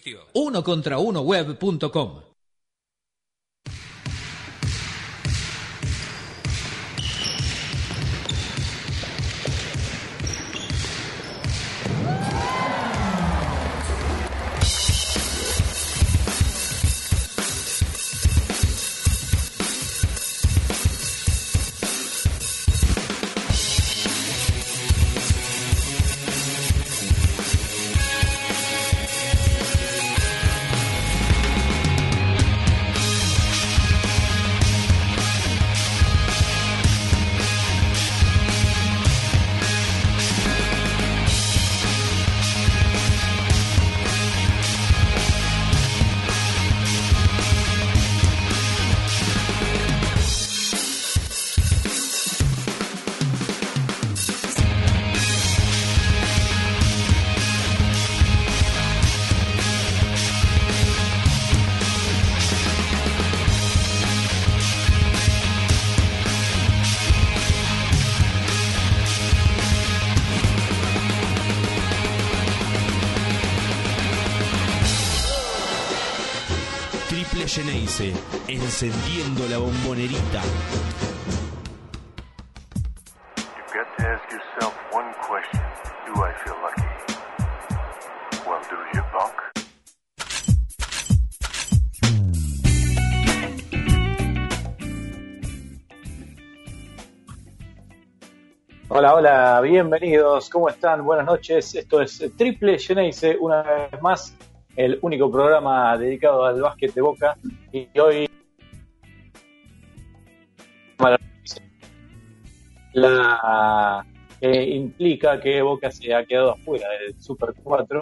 sitio. Uno contra uno web.com. encendiendo la bombonerita. Hola, hola, bienvenidos, ¿cómo están? Buenas noches, esto es Triple Geneise, una vez más, el único programa dedicado al básquet de Boca, y hoy la implica que Boca se ha quedado afuera del Super 4,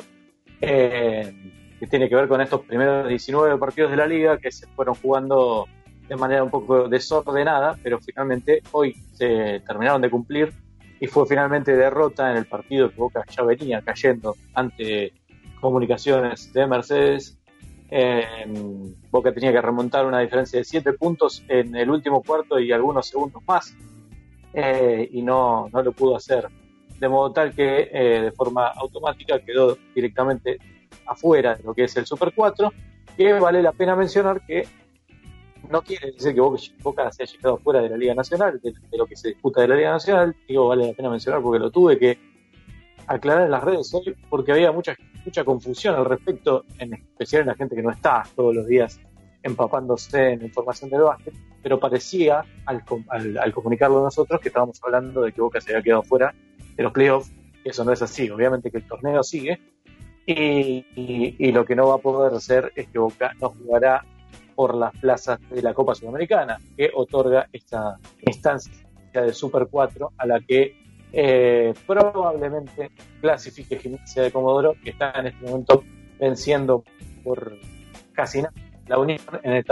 eh, que tiene que ver con estos primeros 19 partidos de la liga que se fueron jugando de manera un poco desordenada, pero finalmente hoy se terminaron de cumplir y fue finalmente derrota en el partido que Boca ya venía cayendo ante comunicaciones de Mercedes. Eh, Boca tenía que remontar una diferencia de 7 puntos en el último cuarto y algunos segundos más eh, y no, no lo pudo hacer. De modo tal que eh, de forma automática quedó directamente afuera de lo que es el Super 4, que vale la pena mencionar que no quiere decir que Boca, se haya quedado fuera de la Liga Nacional, de, lo que se disputa de la Liga Nacional, digo, vale la pena mencionar porque lo tuve que aclarar en las redes hoy, porque había mucha, mucha confusión al respecto, en especial en la gente que no está todos los días empapándose en información del básquet, pero parecía, al, comunicarlo nosotros, que estábamos hablando de que Boca se había quedado fuera de los playoffs, eso no es así, obviamente que el torneo sigue, y, lo que no va a poder hacer es que Boca no jugará por las plazas de la Copa Sudamericana, que otorga esta instancia de Super 4 a la que eh, probablemente clasifique Gimnasia de Comodoro, que está en este momento venciendo por casi nada la Unión en el,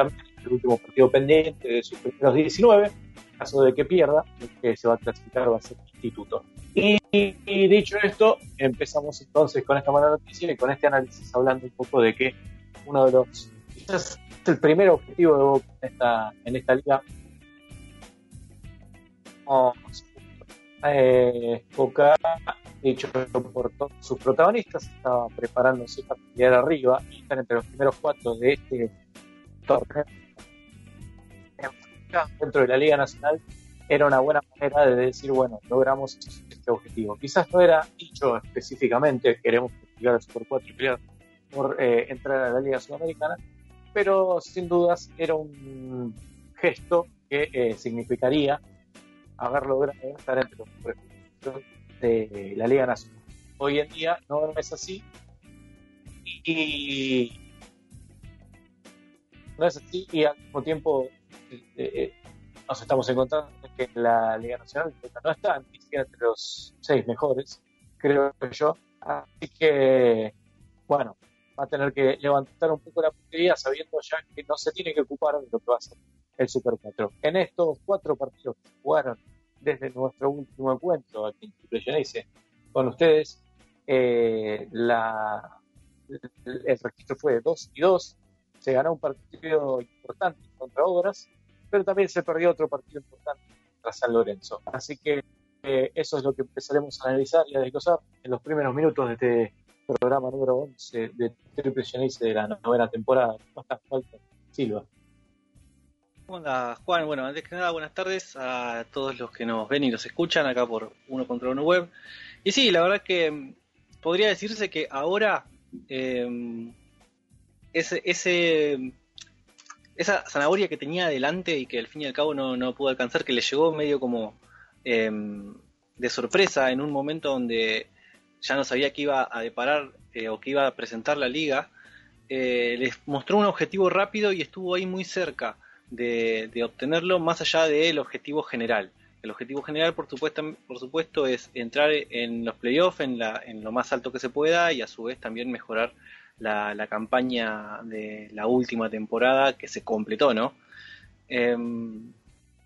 último partido pendiente de sus primeros 19. En caso de que pierda, el que se va a clasificar va a ser Instituto. Y, dicho esto, empezamos entonces con esta mala noticia y con este análisis hablando un poco de que uno de los, quizás el primer objetivo de Boca en esta, en esta liga, eh, Boca dicho por todos sus protagonistas, estaba preparándose para llegar arriba y estar entre los primeros cuatro de este dentro de la Liga Nacional era una buena manera de decir, bueno, logramos este objetivo. Quizás no era dicho específicamente, queremos llegar al Super 4 y por eh, entrar a la Liga Sudamericana, pero sin dudas era un gesto que eh, significaría haber logrado estar entre los de la Liga Nacional. Hoy en día no es así y no es así y al mismo tiempo eh, nos estamos encontrando que la Liga Nacional no está ni siquiera entre los seis mejores, creo yo. Así que, bueno, va a tener que levantar un poco la puntería sabiendo ya que no se tiene que ocupar de lo que va a ser el Super 4. En estos cuatro partidos que jugaron desde nuestro último encuentro aquí en con ustedes, eh, la, el registro fue de 2 y 2. Se ganó un partido importante contra Obras, pero también se perdió otro partido importante contra San Lorenzo. Así que eh, eso es lo que empezaremos a analizar y a desglosar en los primeros minutos de este programa número 11 de Triple de la novena temporada. ¿Cómo estás, Walter Silva? ¿Cómo andas, Juan? Bueno, antes que nada, buenas tardes a todos los que nos ven y nos escuchan acá por Uno contra Uno Web. Y sí, la verdad que mm, podría decirse que ahora eh, ese, ese, esa zanahoria que tenía adelante y que al fin y al cabo no, no pudo alcanzar, que le llegó medio como eh, de sorpresa en un momento donde ya no sabía que iba a deparar eh, o que iba a presentar la liga, eh, les mostró un objetivo rápido y estuvo ahí muy cerca de, de obtenerlo más allá del objetivo general. El objetivo general, por supuesto, por supuesto es entrar en los playoffs en, la, en lo más alto que se pueda y a su vez también mejorar la, la campaña de la última temporada que se completó, ¿no? Em,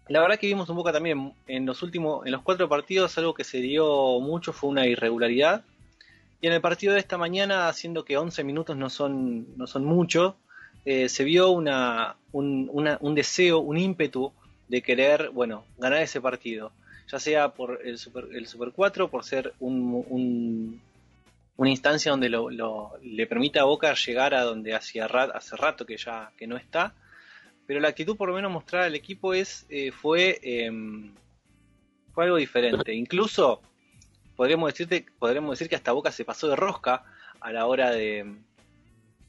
la verdad que vimos un poco también en los últimos, en los cuatro partidos, algo que se dio mucho fue una irregularidad. Y en el partido de esta mañana, haciendo que 11 minutos no son, no son mucho, eh, se vio una, un, un deseo, un ímpetu de querer, bueno, ganar ese partido. Ya sea por el Super, el Super 4, por ser un, una instancia donde lo, lo, le permita a Boca llegar a donde hacía rat, hace rato que ya que no está. Pero la actitud por lo menos mostrada al equipo es eh, fue eh, fue algo diferente. Incluso podríamos decirte podremos decir que hasta Boca se pasó de rosca a la hora de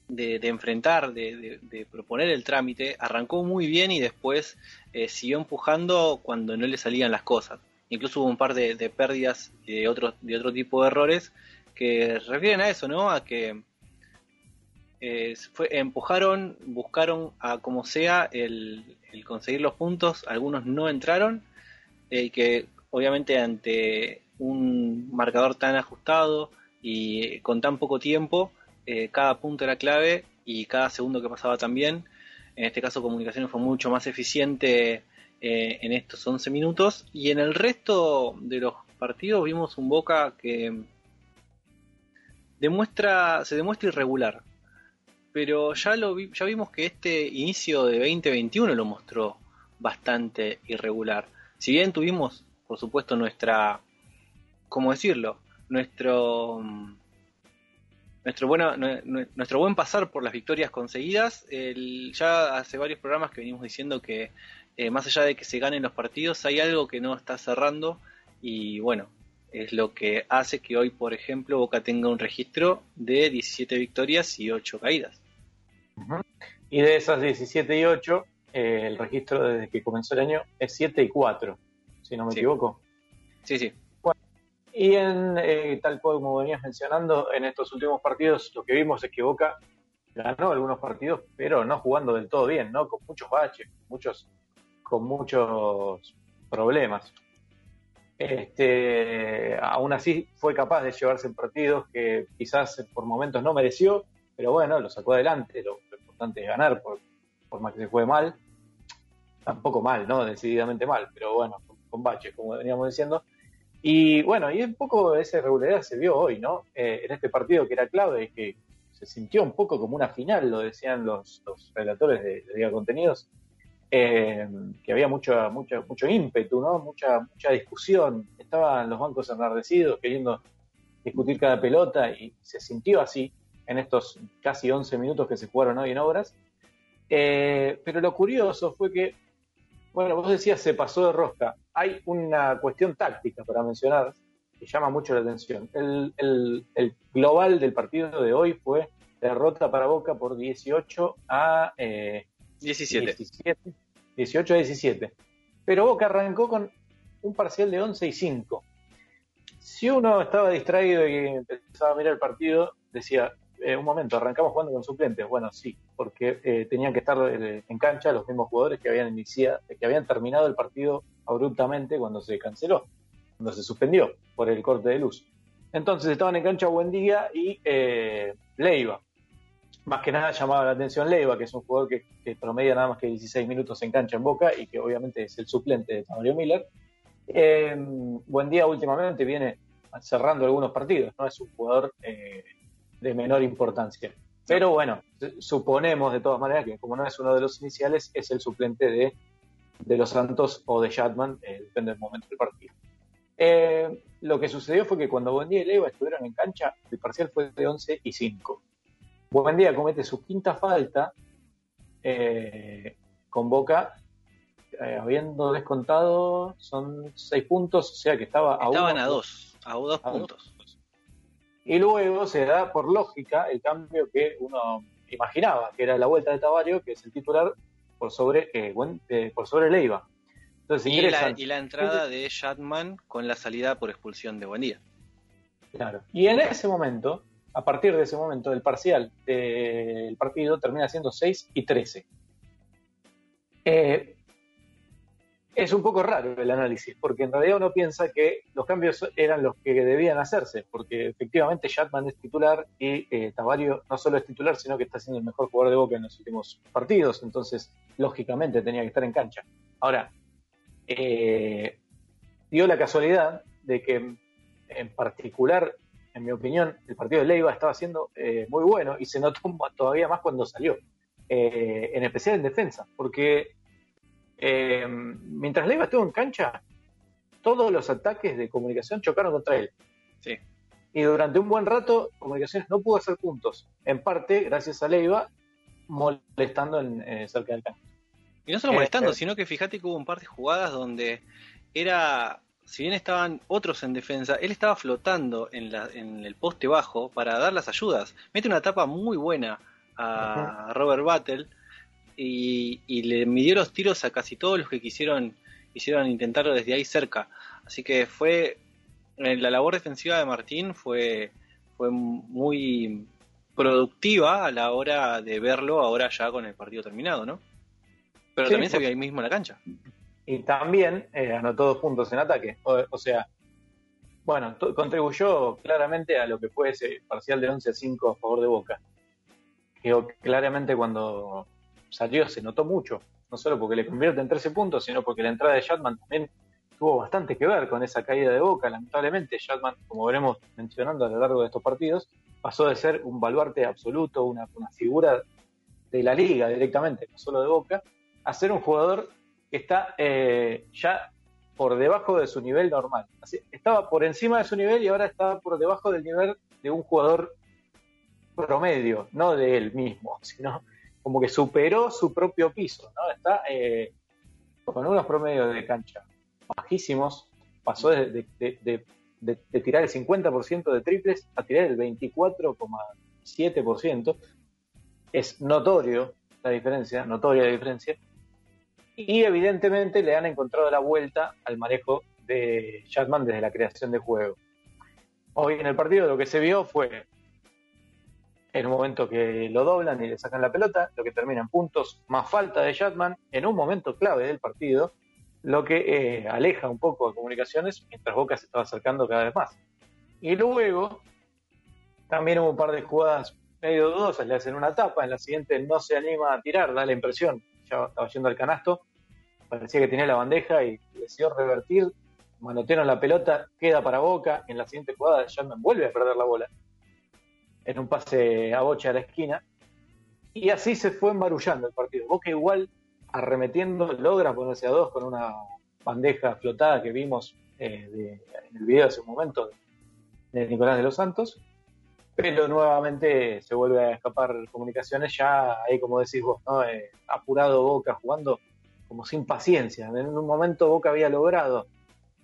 de, enfrentar de, proponer el trámite. Arrancó muy bien y después eh, siguió empujando cuando no le salían las cosas. Incluso hubo un par de, pérdidas de otro de otro tipo de errores que refieren a eso no a que eh, empujaron, buscaron a como sea el, conseguir los puntos, algunos no entraron, y eh, que obviamente ante un marcador tan ajustado y con tan poco tiempo, eh, cada punto era clave y cada segundo que pasaba también. En este caso Comunicaciones fue mucho más eficiente en estos 11 minutos y en el resto de los partidos vimos un Boca que demuestra, se demuestra irregular pero ya lo vi, ya vimos que este inicio de 2021 lo mostró bastante irregular. Si bien tuvimos, por supuesto, nuestra, ¿cómo decirlo? Nuestro nuestro bueno nuestro buen pasar por las victorias conseguidas. Ya hace varios programas que venimos diciendo que eh, más allá de que se ganen los partidos, hay algo que no está cerrando y bueno, es lo que hace que hoy, por ejemplo, Boca tenga un registro de 17 victorias y 8 caídas. Y de esas 17 y 8, eh, el registro desde que comenzó el año es 7 y 4, si no me Sí. equivoco. Sí, sí. Y en, eh, tal cual como venías mencionando, en estos últimos partidos lo que vimos es que Boca ganó algunos partidos, pero no jugando del todo bien, ¿no? Con muchos baches, muchos, con muchos problemas. Este, aún así fue capaz de llevarse partidos que quizás por momentos no mereció, pero bueno, lo sacó adelante. Lo, importante es ganar, por, más que se juegue mal. Tampoco mal, ¿no? Decididamente mal, pero bueno, con, con baches, como veníamos diciendo. Y bueno, y un poco esa irregularidad se vio hoy, ¿no? Eh, en este partido que era clave, que se sintió un poco como una final, lo decían los, los relatores de, de Liga Contenidos, eh, que había mucho, mucho, mucho ímpetu, ¿no? Mucha, mucha discusión. Estaban los bancos enardecidos queriendo discutir cada pelota y se sintió así en estos casi 11 minutos que se jugaron hoy en obras. Eh, pero lo curioso fue que, bueno, vos decías se pasó de rosca. Hay una cuestión táctica para mencionar que llama mucho la atención. El, el, el global del partido de hoy fue derrota para Boca por 18 a eh, 17. 17. 18 a 17. Pero Boca arrancó con un parcial de 11 y 5. Si uno estaba distraído y empezaba a mirar el partido, decía, eh, un momento, arrancamos jugando con suplentes. Bueno, sí, porque eh, tenían que estar eh, en cancha los mismos jugadores que habían iniciado, que habían terminado el partido abruptamente cuando se canceló, cuando se suspendió por el corte de luz. Entonces estaban en cancha Buendía y Leiva. Más que nada llamaba la atención Leiva, que es un jugador que, que, promedia nada más que 16 minutos en cancha en Boca y que obviamente es el suplente de Mario Miller. Eh, Buendía últimamente viene cerrando algunos partidos, no es un jugador eh, de menor importancia. Pero bueno, suponemos de todas maneras que como no es uno de los iniciales, es el suplente de, de los Santos o de Shatman, eh, depende del momento del partido. Eh, lo que sucedió fue que cuando Buendía y Leiva estuvieron en cancha, el parcial fue de 11 y 5. Buendía comete su quinta falta eh, con Boca, eh, habiendo descontado, son 6 puntos, o sea que estaba a Estaban uno- a dos, a dos a dos. puntos. Y luego se da por lógica el cambio que uno imaginaba, que era la vuelta de Tavario, que es el titular por sobre, eh, Buen- eh, por sobre Leiva. Entonces Y la, ingresan. y la entrada de Shatman con la salida por expulsión de Buendía. Claro. Y en ese momento, a partir de ese momento, el parcial del partido termina siendo 6 y 13. Eh, es un poco raro el análisis, porque en realidad uno piensa que los cambios eran los que debían hacerse, porque efectivamente Shatman es titular y eh, Tavario no solo es titular, sino que está siendo el mejor jugador de Boca en los últimos partidos, entonces lógicamente tenía que estar en cancha. Ahora, eh, dio la casualidad de que en particular, en mi opinión, el partido de Leiva estaba siendo eh, muy bueno y se notó todavía más cuando salió, Eh, en especial en defensa, porque eh, mientras Leiva estuvo en cancha, todos los ataques de comunicación chocaron contra él. Sí. Y durante un buen rato, Comunicaciones no pudo hacer puntos, en parte gracias a Leiva molestando en, cerca del campo. Y no solo molestando, sino que fíjate que hubo un par de jugadas donde era, si bien estaban otros en defensa, él estaba flotando en, la, en el poste bajo para dar las ayudas. Mete una tapa muy buena a Robert Battle y, y le midió los tiros a casi todos los que quisieron, quisieron intentarlo desde ahí cerca. Así que fue, eh, la labor defensiva de Martín fue, fue muy productiva a la hora de verlo ahora ya con el partido terminado, ¿no? Pero Sí, también se vio ahí mismo en la cancha. Y también eh, anotó dos puntos en ataque. O, sea, bueno, contribuyó claramente a lo que fue ese parcial de 11 a 5 a favor de Boca. Que claramente cuando salió se notó mucho, no solo porque le convierte en 13 puntos, sino porque la entrada de Shatman también tuvo bastante que ver con esa caída de Boca. Lamentablemente, Shatman, como veremos mencionando a lo largo de estos partidos, pasó de ser un baluarte absoluto, una, una figura de la liga directamente, no solo de Boca, a ser un jugador que está eh, ya por debajo de su nivel normal. Estaba por encima de su nivel y ahora está por debajo del nivel de un jugador promedio, no de él mismo, sino como que superó su propio piso. Está eh, con unos promedios de cancha bajísimos, pasó de- de tirar el 50% de triples a tirar el 24,7%. Es notorio la diferencia, notoria la diferencia. Y evidentemente le han encontrado la vuelta al manejo de Chatman desde la creación de juego. Hoy en el partido lo que se vio fue en un momento que lo doblan y le sacan la pelota, lo que termina en puntos, más falta de Chatman en un momento clave del partido, lo que eh, aleja un poco a comunicaciones mientras Boca se estaba acercando cada vez más. Y luego también hubo un par de jugadas medio dudosas, le hacen una tapa, en la siguiente no se anima a tirar, da la impresión, estaba yendo al canasto, parecía que tenía la bandeja y decidió revertir, manotearon la pelota, queda para Boca, en la siguiente jugada Shatman vuelve a perder la bola, en un pase a bocha a la esquina, y así se fue embarullando el partido. Boca igual arremetiendo logra ponerse a dos con una bandeja flotada que vimos eh, en el video hace un momento de Nicolás de los Santos, pero nuevamente se vuelve a escapar comunicaciones, ya ahí como decís vos, ¿no? Eh, apurado Boca, jugando como sin paciencia. En un momento Boca había logrado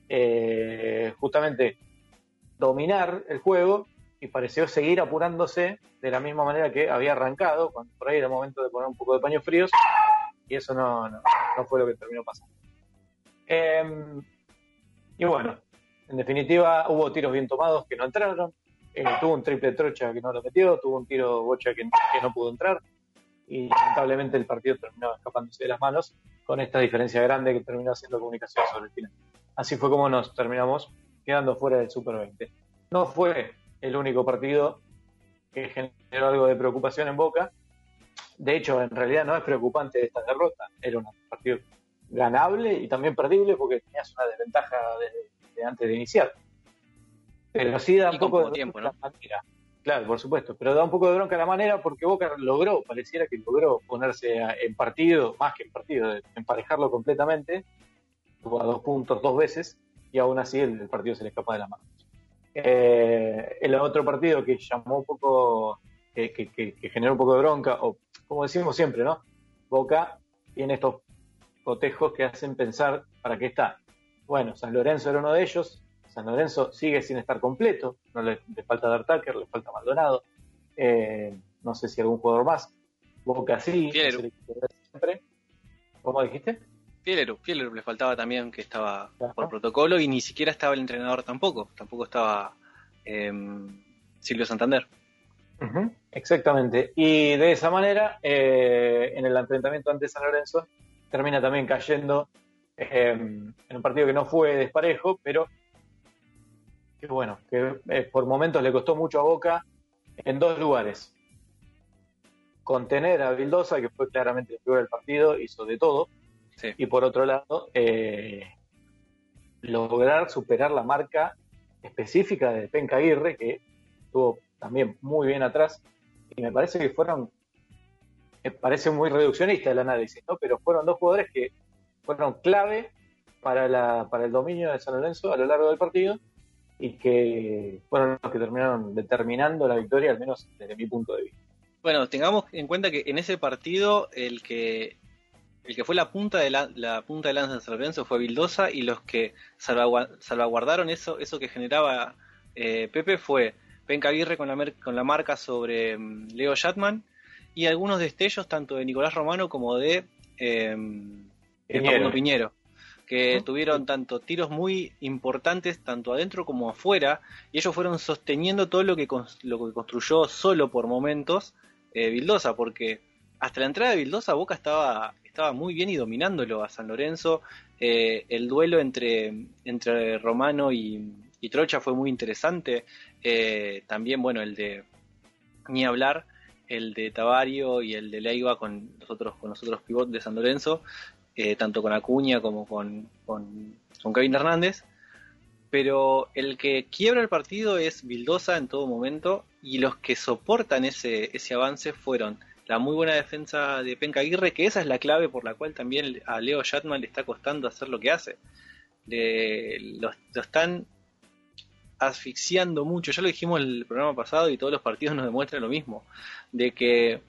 eh, justamente dominar el juego y pareció seguir apurándose de la misma manera que había arrancado, cuando por ahí era momento de poner un poco de paños fríos, y eso no, no, fue lo que terminó pasando. Eh, y bueno, en definitiva hubo tiros bien tomados que no entraron, eh, tuvo un triple trocha que no lo metió, tuvo un tiro bocha que, que no pudo entrar, y lamentablemente el partido terminó escapándose de las manos con esta diferencia grande que terminó haciendo comunicación sobre el final. Así fue como nos terminamos quedando fuera del Super 20. No fue el único partido que generó algo de preocupación en Boca. De hecho, en realidad no es preocupante esta derrota. Era un partido ganable y también perdible porque tenías una desventaja de, de antes de iniciar. Pero sí da un Y poco de tiempo, bronca la manera. Claro, por supuesto. Pero da un poco de bronca la manera porque Boca logró, pareciera que logró ponerse en partido, más que en partido, emparejarlo completamente. A dos puntos dos veces. y aún así el, partido se le escapa de la mano. Eh, el otro partido que llamó un poco, que, que, generó un poco de bronca, o como decimos siempre, ¿no? Boca tiene estos cotejos que hacen pensar para qué está. Bueno, San Lorenzo era uno de ellos, San Lorenzo sigue sin estar completo, no le, falta Dar Tucker, le falta Maldonado, eh, no sé si algún jugador más. Boca sí, siempre. ¿Cómo dijiste? Fieleru, Fieleru le faltaba también que estaba por protocolo y ni siquiera estaba el entrenador tampoco, tampoco estaba em, Silvio Santander. exactamente. Y de esa manera, eh, en el enfrentamiento ante San Lorenzo, termina también cayendo em, en un partido que no fue desparejo, pero que bueno, que eh, por momentos le costó mucho a Boca en dos lugares contener a Vildosa, que fue claramente el peor del partido, hizo de todo. Y por otro lado, eh, lograr superar la marca específica de Penca Aguirre, que estuvo también muy bien atrás. Y me parece que fueron, me parece muy reduccionista el análisis, ¿no? pero fueron dos jugadores que fueron clave para, la, para el dominio de San Lorenzo a lo largo del partido y que fueron los que terminaron determinando la victoria, al menos desde mi punto de vista. Bueno, tengamos en cuenta que en ese partido el que el que fue la punta de la, la punta de lanza de San Lorenzo fue Vildosa y los que salvaguardaron eso eso que generaba eh, Pepe fue Penca Aguirre con la, con la marca sobre mm, Leo Shatman y algunos destellos tanto de Nicolás Romano como de, eh, Piñero. Que tuvieron tanto tiros muy importantes tanto adentro como afuera y ellos fueron sosteniendo todo lo que, lo que construyó solo por momentos eh, Vildosa, porque hasta la entrada de Vildosa Boca estaba, estaba muy bien y dominándolo a San Lorenzo. Eh, el duelo entre, entre Romano y, Trocha fue muy interesante. Eh, también, bueno, el de ni hablar, el de Tavario y el de Leiva con nosotros, con nosotros pivot de San Lorenzo, tanto con Acuña como con, con, con Kevin Hernández pero el que quiebra el partido es Vildosa en todo momento y los que soportan ese, ese avance fueron la muy buena defensa de Penca Aguirre, que esa es la clave por la cual también a Leo Shatman le está costando hacer lo que hace. lo, están asfixiando mucho, ya lo dijimos el programa pasado y todos los partidos nos demuestran lo mismo, de que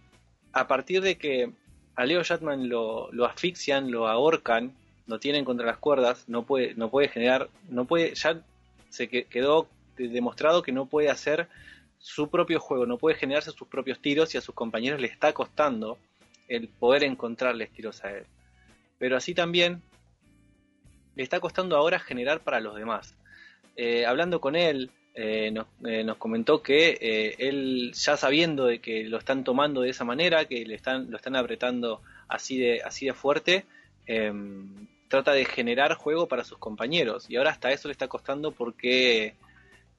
a partir de que a Leo Shatman lo, lo asfixian, lo ahorcan, no tienen contra las cuerdas, no puede, no puede generar, no puede, ya se quedó demostrado que no puede hacer su propio juego, no puede generarse sus propios tiros y a sus compañeros le está costando el poder encontrarles tiros a él. Pero así también le está costando ahora generar para los demás. Eh, hablando con él, eh, eh, nos, comentó que él ya sabiendo de que lo están tomando de esa manera, que le están, lo están apretando así de, así de fuerte, em, trata de generar juego para sus compañeros y ahora hasta eso le está costando porque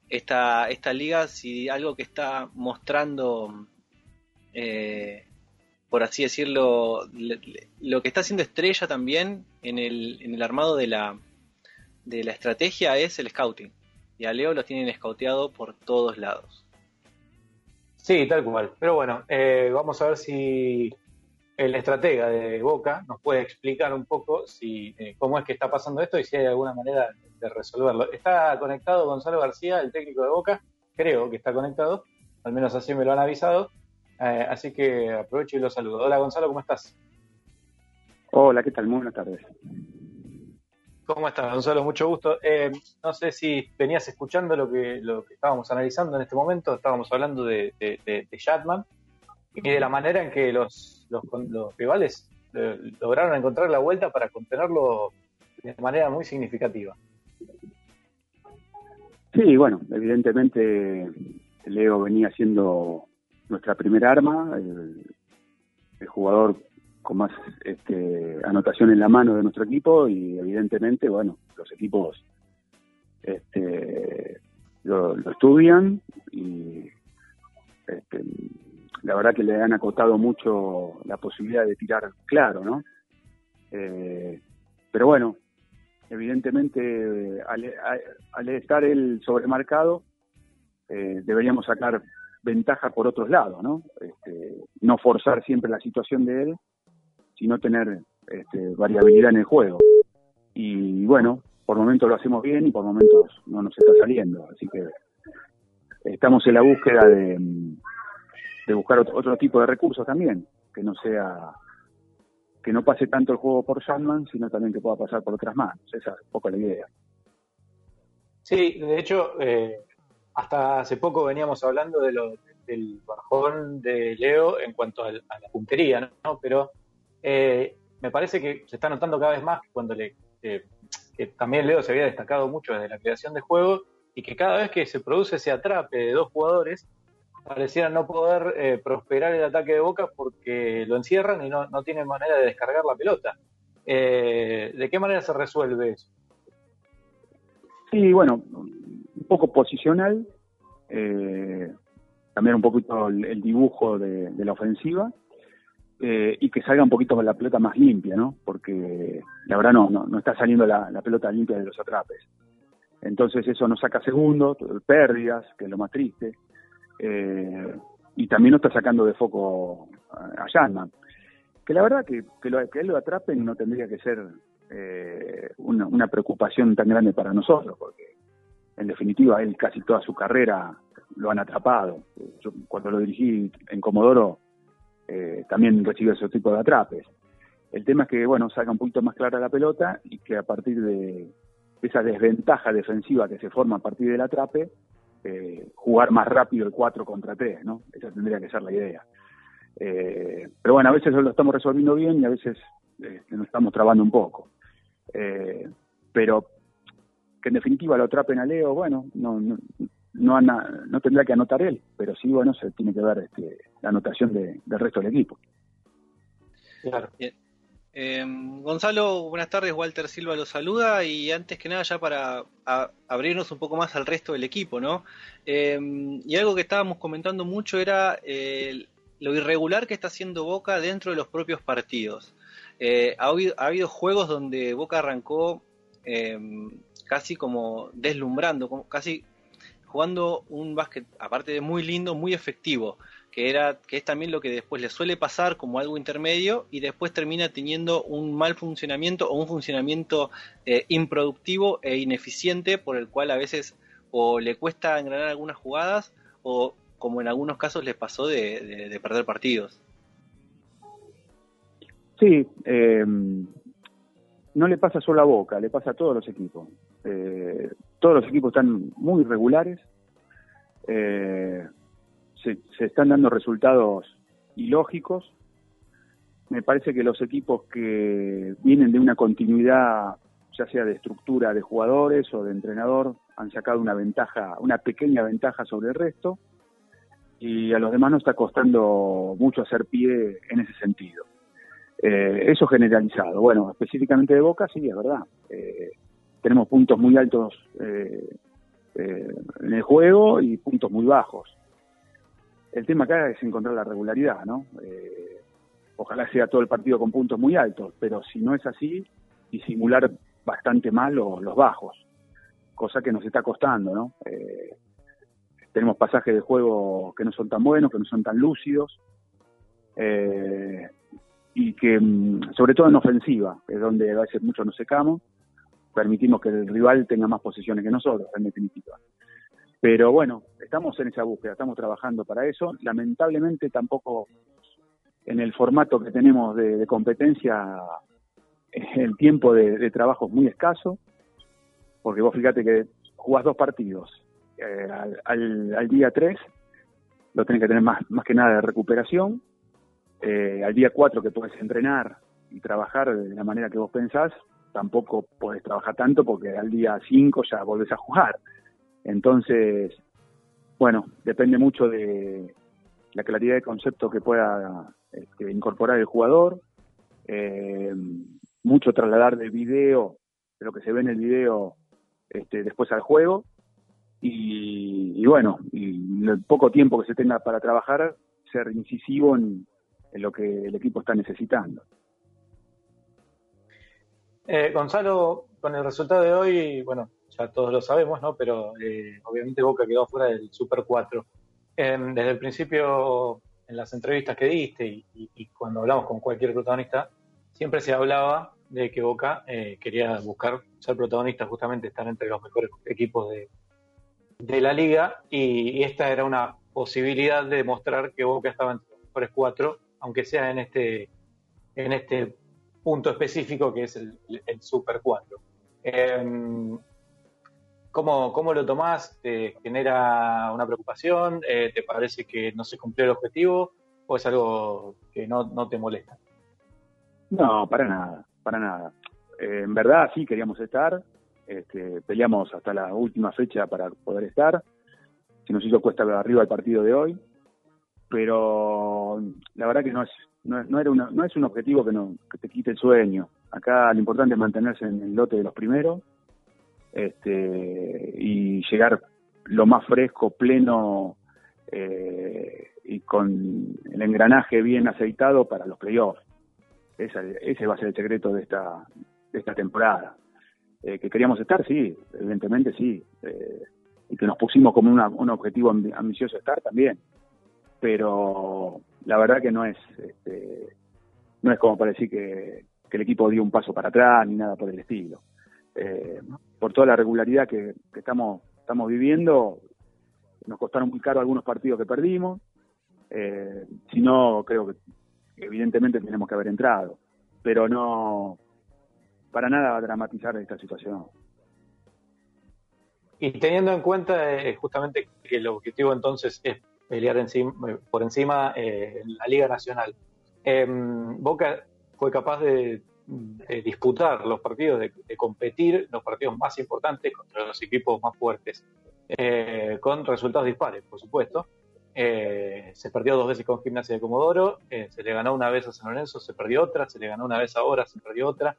esta, esta liga, si algo que está mostrando, eh, por así decirlo, lo que está haciendo estrella también en el, en el armado de la, de la estrategia es el scouting. Y a Leo lo tienen scouteado por todos lados. Sí, tal cual. Pero bueno, eh, vamos a ver si el estratega de Boca nos puede explicar un poco si eh, cómo es que está pasando esto y si hay alguna manera de resolverlo. Está conectado Gonzalo García, el técnico de Boca, creo que está conectado, al menos así me lo han avisado, eh, así que aprovecho y lo saludo. Hola Gonzalo, ¿cómo estás? Hola, ¿qué tal? Muy buenas tardes. ¿Cómo estás, Gonzalo? Mucho gusto. Eh, no sé si venías escuchando lo que, lo que estábamos analizando en este momento, estábamos hablando de, Shatman y de la manera en que los los, los rivales eh, lograron encontrar la vuelta para contenerlo de manera muy significativa. Sí, bueno, evidentemente Leo venía siendo nuestra primera arma, el, jugador con más este, anotación en la mano de nuestro equipo y evidentemente, bueno, los equipos este, lo, lo estudian y este, la verdad que le han acotado mucho la posibilidad de tirar claro, ¿no? Eh, pero bueno, evidentemente al, estar el sobremarcado, eh, deberíamos sacar ventaja por otros lados, ¿no? Este, no forzar siempre la situación de él, sino tener este, variabilidad en el juego. Y bueno, por momentos lo hacemos bien y por momentos no nos está saliendo. Así que estamos en la búsqueda de, de buscar otro, tipo de recursos también, que no sea que no pase tanto el juego por Sandman, sino también que pueda pasar por otras manos. Esa es un poco la idea. Sí, de hecho, eh, hasta hace poco veníamos hablando de lo, del bajón de Leo en cuanto a, la puntería, ¿no? Pero eh, me parece que se está notando cada vez más cuando le, eh, que también Leo se había destacado mucho desde la creación de juego y que cada vez que se produce ese atrape de dos jugadores, pareciera no poder eh, prosperar el ataque de Boca porque lo encierran y no, no tienen manera de descargar la pelota. ¿De qué manera se resuelve eso? Sí, bueno, un poco posicional, eh, cambiar un poquito el, dibujo de, la ofensiva eh, y que salga un poquito la pelota más limpia, ¿no? Porque la verdad no, no, está saliendo la, pelota limpia de los atrapes. Entonces eso nos saca segundos, pérdidas, que es lo más triste, eh, y también nos está sacando de foco a, a Que la verdad que, que, lo, que él lo atrapen no tendría que ser eh, una, una preocupación tan grande para nosotros, porque en definitiva él casi toda su carrera lo han atrapado. Yo cuando lo dirigí en Comodoro eh, también recibe ese tipo de atrapes. El tema es que, bueno, salga un poquito más clara la pelota y que a partir de esa desventaja defensiva que se forma a partir del atrape, eh, jugar más rápido el 4 contra 3, ¿no? Esa tendría que ser la idea. Eh, pero bueno, a veces lo estamos resolviendo bien y a veces nos estamos trabando un poco. pero que en definitiva lo atrapen a Leo, bueno, no, no, no, no tendrá que anotar él, pero sí, bueno, se tiene que ver este, la anotación de, del resto del equipo. Claro. Eh, Gonzalo, buenas tardes, Walter Silva lo saluda y antes que nada ya para abrirnos un poco más al resto del equipo, ¿no? Eh, y algo que estábamos comentando mucho era eh, lo irregular que está haciendo Boca dentro de los propios partidos. Ha habido, ha, habido, juegos donde Boca arrancó casi como deslumbrando, como casi jugando un básquet, aparte de muy lindo, muy efectivo, que era que es también lo que después le suele pasar como algo intermedio y después termina teniendo un mal funcionamiento o un funcionamiento eh, improductivo e ineficiente por el cual a veces o le cuesta engranar algunas jugadas o como en algunos casos le pasó de, perder partidos. Sí, eh, no le pasa solo a Boca, le pasa a todos los equipos. Eh, todos los equipos están muy regulares, eh, se, están dando resultados ilógicos. Me parece que los equipos que vienen de una continuidad, ya sea de estructura de jugadores o de entrenador, han sacado una ventaja, una pequeña ventaja sobre el resto, y a los demás nos está costando mucho hacer pie en ese sentido. Eh, eso generalizado. Bueno, específicamente de Boca, sí, es verdad. Eh, tenemos puntos muy altos eh, en el juego y puntos muy bajos. El tema acá es encontrar la regularidad, ¿no? ojalá sea todo el partido con puntos muy altos, pero si no es así, disimular bastante mal los, los bajos, cosa que nos está costando, ¿no? tenemos pasajes de juego que no son tan buenos, que no son tan lúcidos. Eh, y que mm, sobre todo en ofensiva, es donde a veces mucho nos secamos, permitimos que el rival tenga más posiciones que nosotros, en definitiva. Pero bueno, estamos en esa búsqueda, estamos trabajando para eso. Lamentablemente tampoco en el formato que tenemos de, competencia el tiempo de, trabajo es muy escaso, porque vos fíjate que jugás dos partidos eh, al, al, día 3, lo tenés que tener más, más que nada de recuperación, eh, al día 4 que puedes entrenar y trabajar de la manera que vos pensás, tampoco podés trabajar tanto porque al día 5 ya volvés a jugar. Entonces, bueno, depende mucho de la claridad de concepto que pueda este, incorporar el jugador, eh, mucho trasladar del video, de lo que se ve en el video este, después al juego, y, y bueno, y el poco tiempo que se tenga para trabajar, ser incisivo en, en lo que el equipo está necesitando. Eh, Gonzalo, con el resultado de hoy, bueno, ya todos lo sabemos, ¿no? Pero eh, obviamente Boca quedó fuera del Super 4. Em, desde el principio, en las entrevistas que diste y, cuando hablamos con cualquier protagonista, siempre se hablaba de que Boca eh, quería buscar ser protagonista, justamente estar entre los mejores equipos de, la liga, y, esta era una posibilidad de demostrar que Boca estaba entre los mejores cuatro, aunque sea en este, en este punto específico que es el, Super 4. Em, ¿cómo, ¿Cómo lo tomás? ¿Te genera una preocupación? Eh, ¿Te parece que no se cumplió el objetivo? ¿O es algo que no, no te molesta? No, para nada, para nada. Eh, en verdad sí queríamos estar, este, peleamos hasta la última fecha para poder estar. Se nos hizo cuesta arriba el partido de hoy, pero la verdad que no es no, era no es un objetivo que, no, que te quite el sueño. Acá lo importante es mantenerse en el lote de los primeros este, y llegar lo más fresco, pleno eh, y con el engranaje bien aceitado para los playoffs. ese va a ser el secreto de esta, de esta temporada. Eh, que queríamos estar, sí, evidentemente sí. Eh, y que nos pusimos como un objetivo ambicioso estar también. Pero la verdad que no es este, no es como para decir que, el equipo dio un paso para atrás ni nada por el estilo. Eh, por toda la regularidad que, estamos estamos viviendo, nos costaron muy caro algunos partidos que perdimos. Eh, si no, creo que evidentemente tenemos que haber entrado, pero no para nada va a dramatizar esta situación. Y teniendo en cuenta eh, justamente que el objetivo entonces es pelear encima, por encima eh, en la Liga Nacional. Em, Boca fue capaz de, disputar los partidos, de, competir los partidos más importantes contra los equipos más fuertes, eh, con resultados dispares, por supuesto. Eh, se perdió dos veces con Gimnasia de Comodoro, se le ganó una vez a San Lorenzo, se perdió otra, se le ganó una vez ahora, se perdió otra.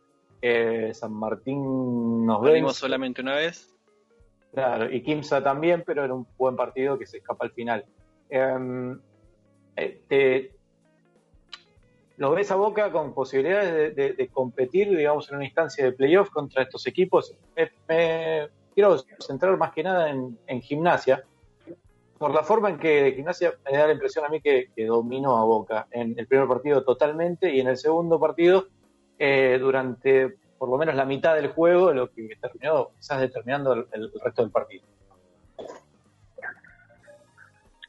San Martín nos vemos solamente una vez. Claro, y Kimsa también, pero era un buen partido que se escapa al final. Em, eh, ¿Lo ves a Boca con posibilidades de, competir, digamos, en una instancia de playoff contra estos equipos? me quiero centrar más que nada en, gimnasia, por la forma en que gimnasia me da la impresión a mí que, dominó a Boca en el primer partido totalmente y en el segundo partido eh, durante por lo menos la mitad del juego, lo que terminó quizás determinando el resto del partido.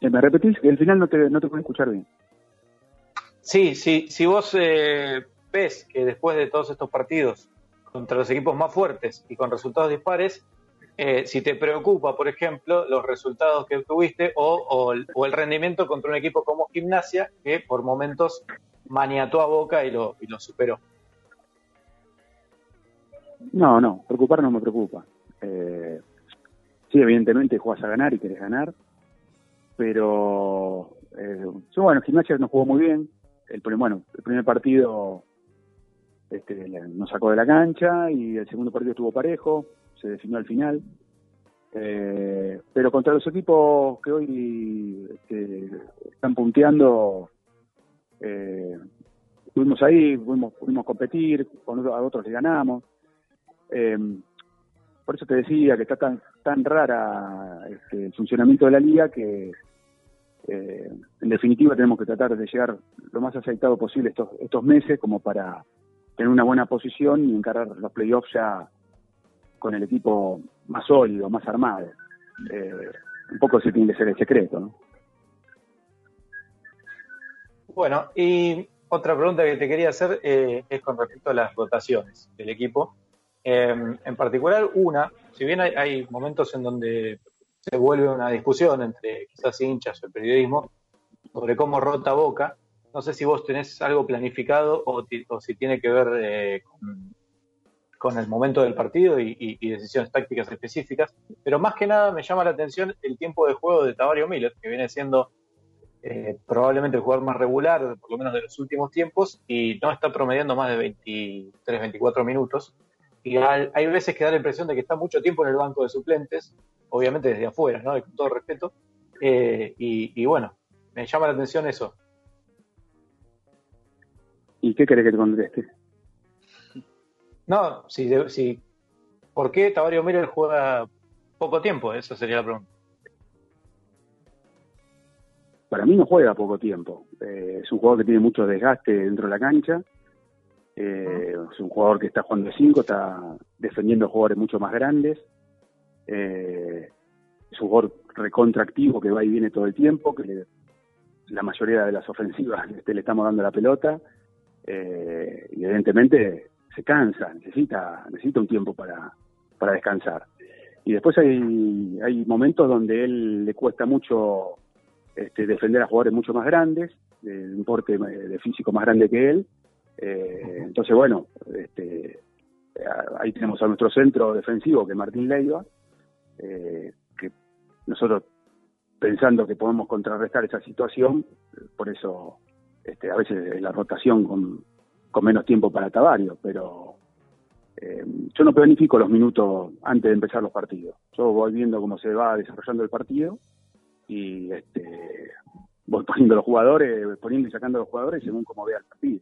Eh, ¿Me repetís? El final no te, no te puedo escuchar bien. Sí, sí, si vos eh, ves que después de todos estos partidos contra los equipos más fuertes y con resultados dispares, eh, si te preocupa, por ejemplo, los resultados que tuviste o, el, rendimiento contra un equipo como Gimnasia, que por momentos maniató a Boca y lo, y lo superó. No, no, preocupar no me preocupa. sí, evidentemente jugás a ganar y querés ganar, pero eh, bueno, Gimnasia nos jugó muy bien. El, bueno, el primer partido este, nos sacó de la cancha y el segundo partido estuvo parejo, se definió al final. Eh, pero contra los equipos que hoy este, están punteando, eh, fuimos ahí, pudimos, competir, con a otros le ganamos. Eh, por eso te decía que está tan tan rara este, el funcionamiento de la liga que eh, en definitiva tenemos que tratar de llegar lo más aceitado posible estos, meses como para tener una buena posición y encarar los playoffs ya con el equipo más sólido, más armado. Eh, un poco ese tiene que ser el secreto, ¿no? Bueno, y otra pregunta que te quería hacer eh, es con respecto a las rotaciones del equipo. en particular, una, si bien hay momentos en donde se vuelve una discusión entre quizás hinchas o el periodismo sobre cómo rota Boca. No sé si vos tenés algo planificado o, si tiene que ver eh, con, el momento del partido y, decisiones tácticas específicas, pero más que nada me llama la atención el tiempo de juego de Tavario Miller, que viene siendo eh, probablemente el jugador más regular, por lo menos de los últimos tiempos, y no está promediando más de 23, 24 minutos. Y hay veces que da la impresión de que está mucho tiempo en el banco de suplentes, obviamente desde afuera, ¿no? Con todo respeto. Eh, y, bueno, me llama la atención eso. ¿Y qué querés que te conteste? No, si, si, ¿por qué Tavario Miller juega poco tiempo? Esa sería la pregunta. Para mí no juega poco tiempo. Eh, es un jugador que tiene mucho desgaste dentro de la cancha Eh, es un jugador que está jugando de 5, está defendiendo jugadores mucho más grandes. Eh, es un jugador recontractivo que va y viene todo el tiempo, que la mayoría de las ofensivas este, le estamos dando la pelota. Eh, y evidentemente se cansa, necesita, necesita un tiempo para, para descansar. Y después hay, hay momentos donde él le cuesta mucho este, defender a jugadores mucho más grandes, de un porte de físico más grande que él. Eh, entonces, bueno, este, ahí tenemos a nuestro centro defensivo, que es Martín Leiva, eh, que nosotros pensando que podemos contrarrestar esa situación, por eso este, a veces la rotación con, menos tiempo para Tavario, pero eh, yo no planifico los minutos antes de empezar los partidos. Yo voy viendo cómo se va desarrollando el partido y este, voy poniendo los jugadores, poniendo y sacando los jugadores según cómo vea el partido.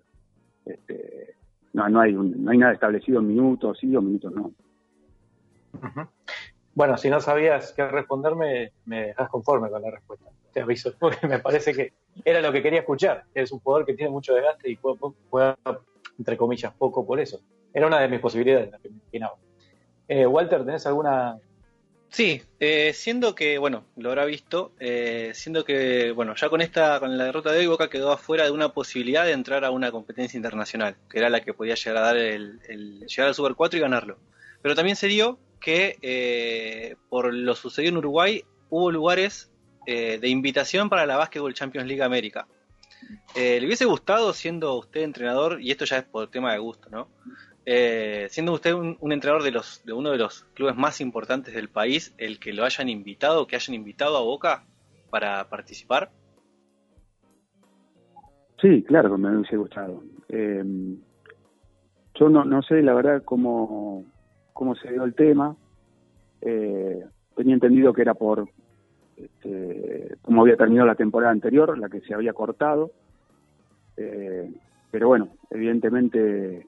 Este, no, no, hay no hay nada establecido en minutos sí o minutos no. Bueno, si no sabías qué responderme, me dejas conforme con la respuesta. Te aviso, porque me parece que era lo que quería escuchar. Es un jugador que tiene mucho desgaste y juega, entre comillas, poco por eso. Era una de mis posibilidades, la que me imaginaba. Eh, Walter, ¿tenés alguna Sí, eh, siendo que, bueno, lo habrá visto, eh, siendo que, bueno, ya con esta, con la derrota de hoy, Boca quedó afuera de una posibilidad de entrar a una competencia internacional, que era la que podía llegar a dar el, llegar al Super 4 y ganarlo. Pero también se dio que, eh, por lo sucedido en Uruguay, hubo lugares de invitación para la Basketball Champions League América. ¿Le hubiese gustado, siendo usted entrenador, y esto ya es por tema de gusto, ¿no? Eh, siendo usted un, entrenador de, los, de uno de los clubes más importantes del país, el que lo hayan invitado, que hayan invitado a Boca para participar. Sí, claro me hubiese gustado. Eh, yo no, no sé la verdad cómo, cómo se dio el tema. Eh, tenía entendido que era por este, cómo había terminado la temporada anterior, la que se había cortado. pero bueno, evidentemente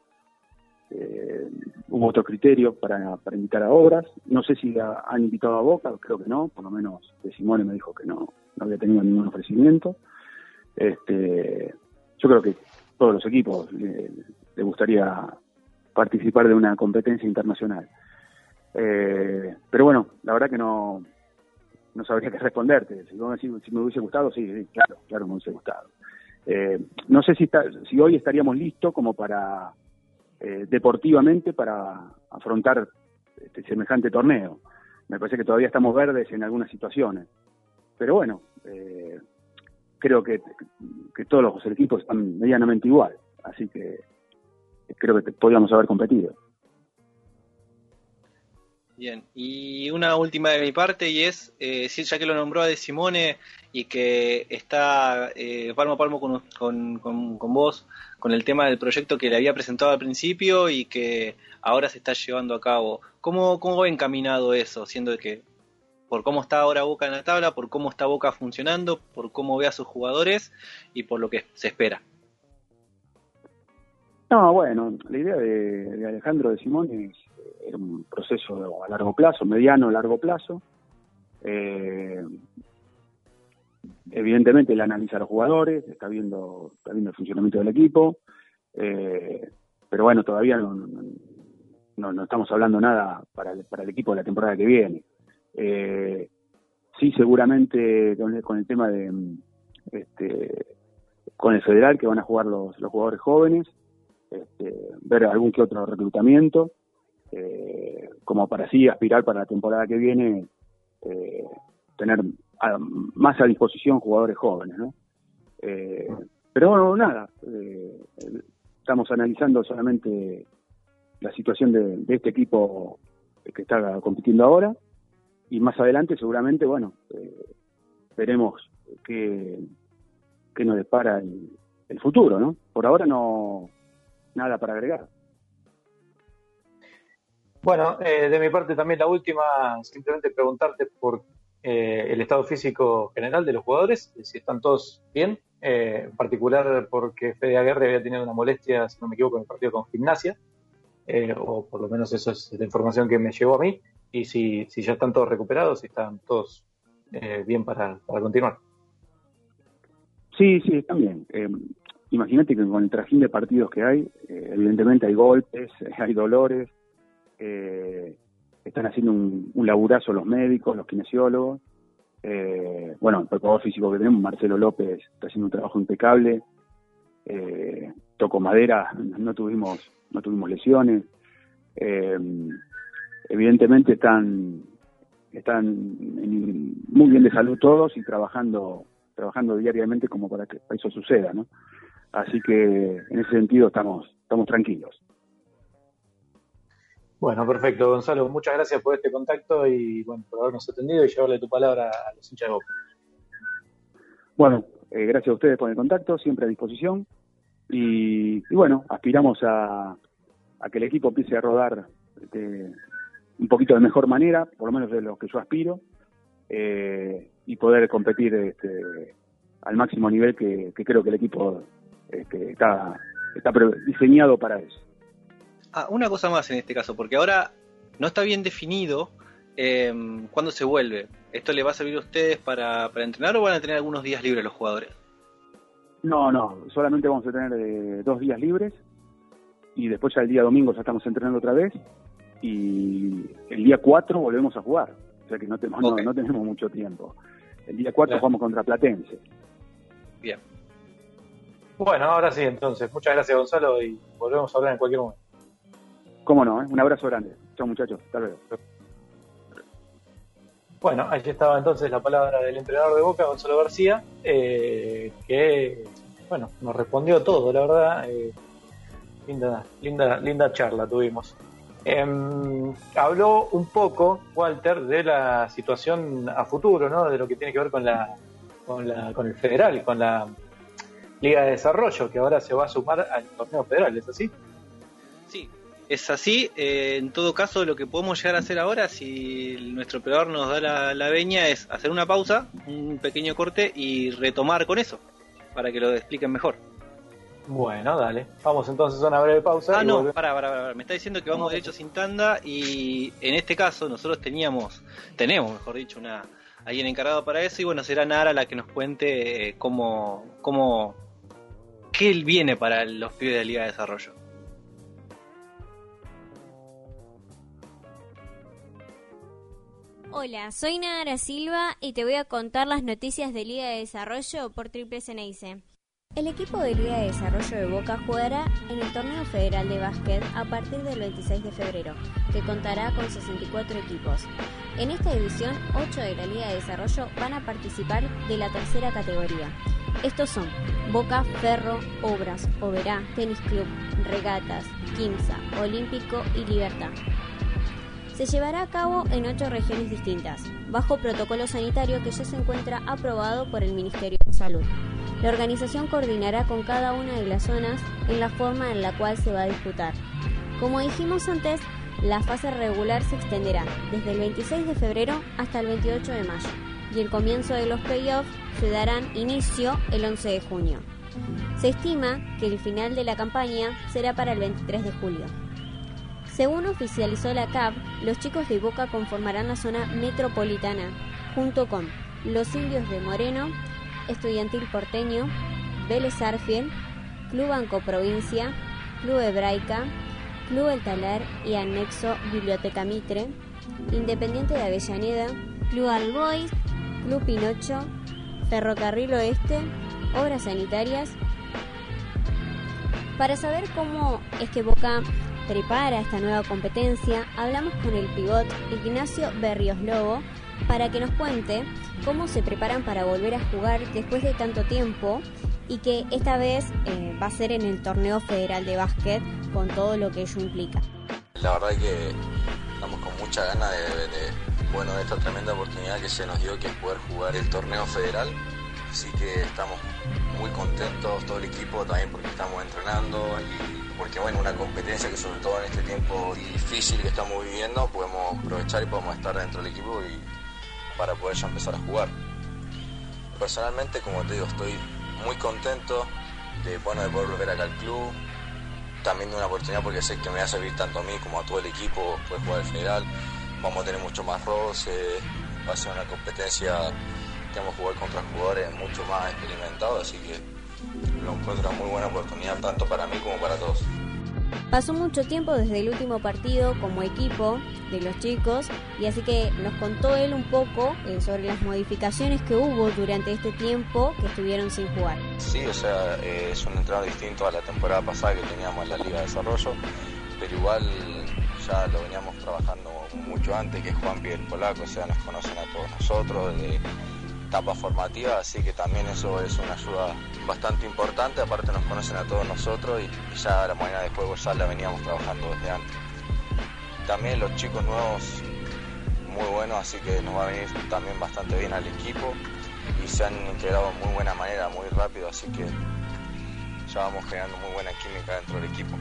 eh, hubo otro criterio para, invitar a obras. No sé si han invitado a Boca, creo que no, por lo menos de Simone me dijo que no, no había tenido ningún ofrecimiento. Este, yo creo que todos los equipos le, gustaría participar de una competencia internacional. Eh, pero bueno, la verdad que no, no sabría qué responderte. Si, si, me hubiese gustado, sí, claro, claro me hubiese gustado. Eh, no sé si, está, si hoy estaríamos listos como para eh, deportivamente para afrontar este semejante torneo. Me parece que todavía estamos verdes en algunas situaciones. Pero bueno, eh, creo que, que, todos los equipos están medianamente igual. Así que creo que podríamos haber competido. Bien, y una última de mi parte y es, eh, ya que lo nombró a De Simone y que está eh, palmo a palmo con, vos con el tema del proyecto que le había presentado al principio y que ahora se está llevando a cabo, ¿cómo, cómo va encaminado eso? Siendo que por cómo está ahora Boca en la tabla, por cómo está Boca funcionando, por cómo ve a sus jugadores y por lo que se espera. No, bueno, la idea de, Alejandro de Simón es era un proceso a largo plazo, mediano a largo plazo. Eh, evidentemente él analiza a los jugadores, está viendo, está viendo el funcionamiento del equipo, eh, pero bueno, todavía no, estamos hablando nada para el, el equipo de la temporada que viene. Eh, sí, seguramente con el, tema de este, con el federal que van a jugar los jugadores jóvenes, este, ver algún que otro reclutamiento, eh, como para así aspirar para la temporada que viene, eh, tener más a disposición jugadores jóvenes, ¿no? Eh, pero bueno, nada, estamos analizando solamente la situación de, este equipo que está compitiendo ahora y más adelante seguramente, bueno, veremos qué, qué nos depara el, el futuro, ¿no? Por ahora no, nada para agregar. Bueno, eh, de mi parte también la última, simplemente preguntarte por eh, el estado físico general de los jugadores, si están todos bien, eh, en particular porque Fede Aguerre había tenido una molestia, si no me equivoco, en el partido con Gimnasia, o por lo menos eso es la información que me llegó a mí, y si, si ya están todos recuperados, si están todos bien para, para continuar. Sí, sí, están bien imagínate que con el trajín de partidos que hay, eh, evidentemente hay golpes, hay dolores, eh, están haciendo un, laburazo los médicos, los kinesiólogos. Eh, bueno, el preparador físico que tenemos, Marcelo López, está haciendo un trabajo impecable. Toco madera, no tuvimos, no tuvimos lesiones. Evidentemente están, están muy bien de salud todos y trabajando, trabajando diariamente como para que eso suceda, ¿no? Así que en ese sentido estamos, estamos tranquilos. Bueno, perfecto, Gonzalo. Muchas gracias por este contacto y bueno, por habernos atendido y llevarle tu palabra a los hinchas de Boca. Bueno, eh, gracias a ustedes por el contacto, siempre a disposición. Y, y bueno, aspiramos a, a, que el equipo empiece a rodar de, un poquito de mejor manera, por lo menos de lo que yo aspiro, eh, y poder competir este, al máximo nivel que, que creo que el equipo este, está, está diseñado para eso. Ah, una cosa más en este caso, porque ahora no está bien definido eh, cuándo se vuelve. ¿Esto le va a servir a ustedes para, para, entrenar o van a tener algunos días libres los jugadores? No, no, solamente vamos a tener eh, dos días libres y después ya el día domingo ya estamos entrenando otra vez y el día 4 volvemos a jugar. O sea que no, tenemos, okay. no, no, tenemos mucho tiempo. El día 4 claro. jugamos contra Platense. Bien. Bueno, ahora sí, entonces. Muchas gracias, Gonzalo, y volvemos a hablar en cualquier momento. Cómo no, ¿eh? un abrazo grande. Chao, muchachos. Hasta luego. Bueno, ahí estaba entonces la palabra del entrenador de Boca, Gonzalo García, eh, que, bueno, nos respondió todo, la verdad. Eh, linda, linda, linda charla tuvimos. Eh, habló un poco, Walter, de la situación a futuro, ¿no? De lo que tiene que ver con la, con, la, con el federal, con la Liga de Desarrollo, que ahora se va a sumar al torneo federal, ¿es así? Sí, es así. Eh, en todo caso, lo que podemos llegar a hacer ahora, si nuestro operador nos da la, la, veña, es hacer una pausa, un pequeño corte y retomar con eso, para que lo expliquen mejor. Bueno, dale. Vamos entonces a una breve pausa. Ah, no, para, para, para. Me está diciendo que vamos derecho sin tanda y en este caso nosotros teníamos, tenemos, mejor dicho, una alguien encargado para eso y bueno, será Nara la que nos cuente eh, cómo, cómo, qué viene para los pibes de la Liga de Desarrollo. Hola, soy Nara Silva y te voy a contar las noticias de Liga de Desarrollo por Triple Ceneice. El equipo de Liga de Desarrollo de Boca jugará en el Torneo Federal de Básquet a partir del 26 de febrero, que contará con 64 equipos. En esta edición, 8 de la Liga de Desarrollo van a participar de la tercera categoría. Estos son Boca, Ferro, Obras, Oberá, Tenis Club, Regatas, Quimsa, Olímpico y Libertad. Se llevará a cabo en ocho regiones distintas, bajo protocolo sanitario que ya se encuentra aprobado por el Ministerio de Salud. La organización coordinará con cada una de las zonas en la forma en la cual se va a disputar. Como dijimos antes, la fase regular se extenderá desde el 26 de febrero hasta el 28 de mayo y el comienzo de los playoffs se darán inicio el 11 de junio. Se estima que el final de la campaña será para el 23 de julio. Según oficializó la CAP, los chicos de Boca conformarán la zona metropolitana, junto con los indios de Moreno, Estudiantil Porteño, Vélez Arfiel, Club Banco Provincia, Club Hebraica, Club El Taler y Anexo Biblioteca Mitre, Independiente de Avellaneda, Club Albois, Club Pinocho, Ferrocarril Oeste, Obras Sanitarias. Para saber cómo es que Boca prepara esta nueva competencia, hablamos con el pivot Ignacio Berrios Lobo para que nos cuente cómo se preparan para volver a jugar después de tanto tiempo y que esta vez eh, va a ser en el torneo federal de básquet con todo lo que ello implica. La verdad que estamos con mucha ganas de, de, bueno, esta tremenda oportunidad que se nos dio que es poder jugar el torneo federal. Así que estamos muy contentos, todo el equipo también porque estamos entrenando y porque bueno, una competencia que sobre todo en este tiempo difícil que estamos viviendo podemos aprovechar y podemos estar dentro del equipo y para poder ya empezar a jugar. Personalmente, como te digo, estoy muy contento de, bueno, de poder volver acá al club, también de una oportunidad porque sé que me va a servir tanto a mí como a todo el equipo poder jugar el federal, vamos a tener mucho más roce, va a ser una competencia que vamos a jugar contra jugadores mucho más experimentados, así que lo encuentro una muy buena oportunidad tanto para mí como para todos. Pasó mucho tiempo desde el último partido como equipo de los chicos y así que nos contó él un poco eh, sobre las modificaciones que hubo durante este tiempo que estuvieron sin jugar. Sí, o sea, eh, es un entrenador distinto a la temporada pasada que teníamos en la Liga de Desarrollo, pero igual ya lo veníamos trabajando mucho antes que Juan Pierre Polaco, o sea, nos conocen a todos nosotros de etapa formativa, así que también eso es una ayuda bastante importante, aparte nos conocen a todos nosotros y, ya la mañana de juego ya la veníamos trabajando desde antes. También los chicos nuevos muy buenos, así que nos va a venir también bastante bien al equipo y se han integrado de muy buena manera, muy rápido, así que ya vamos generando muy buena química dentro del equipo.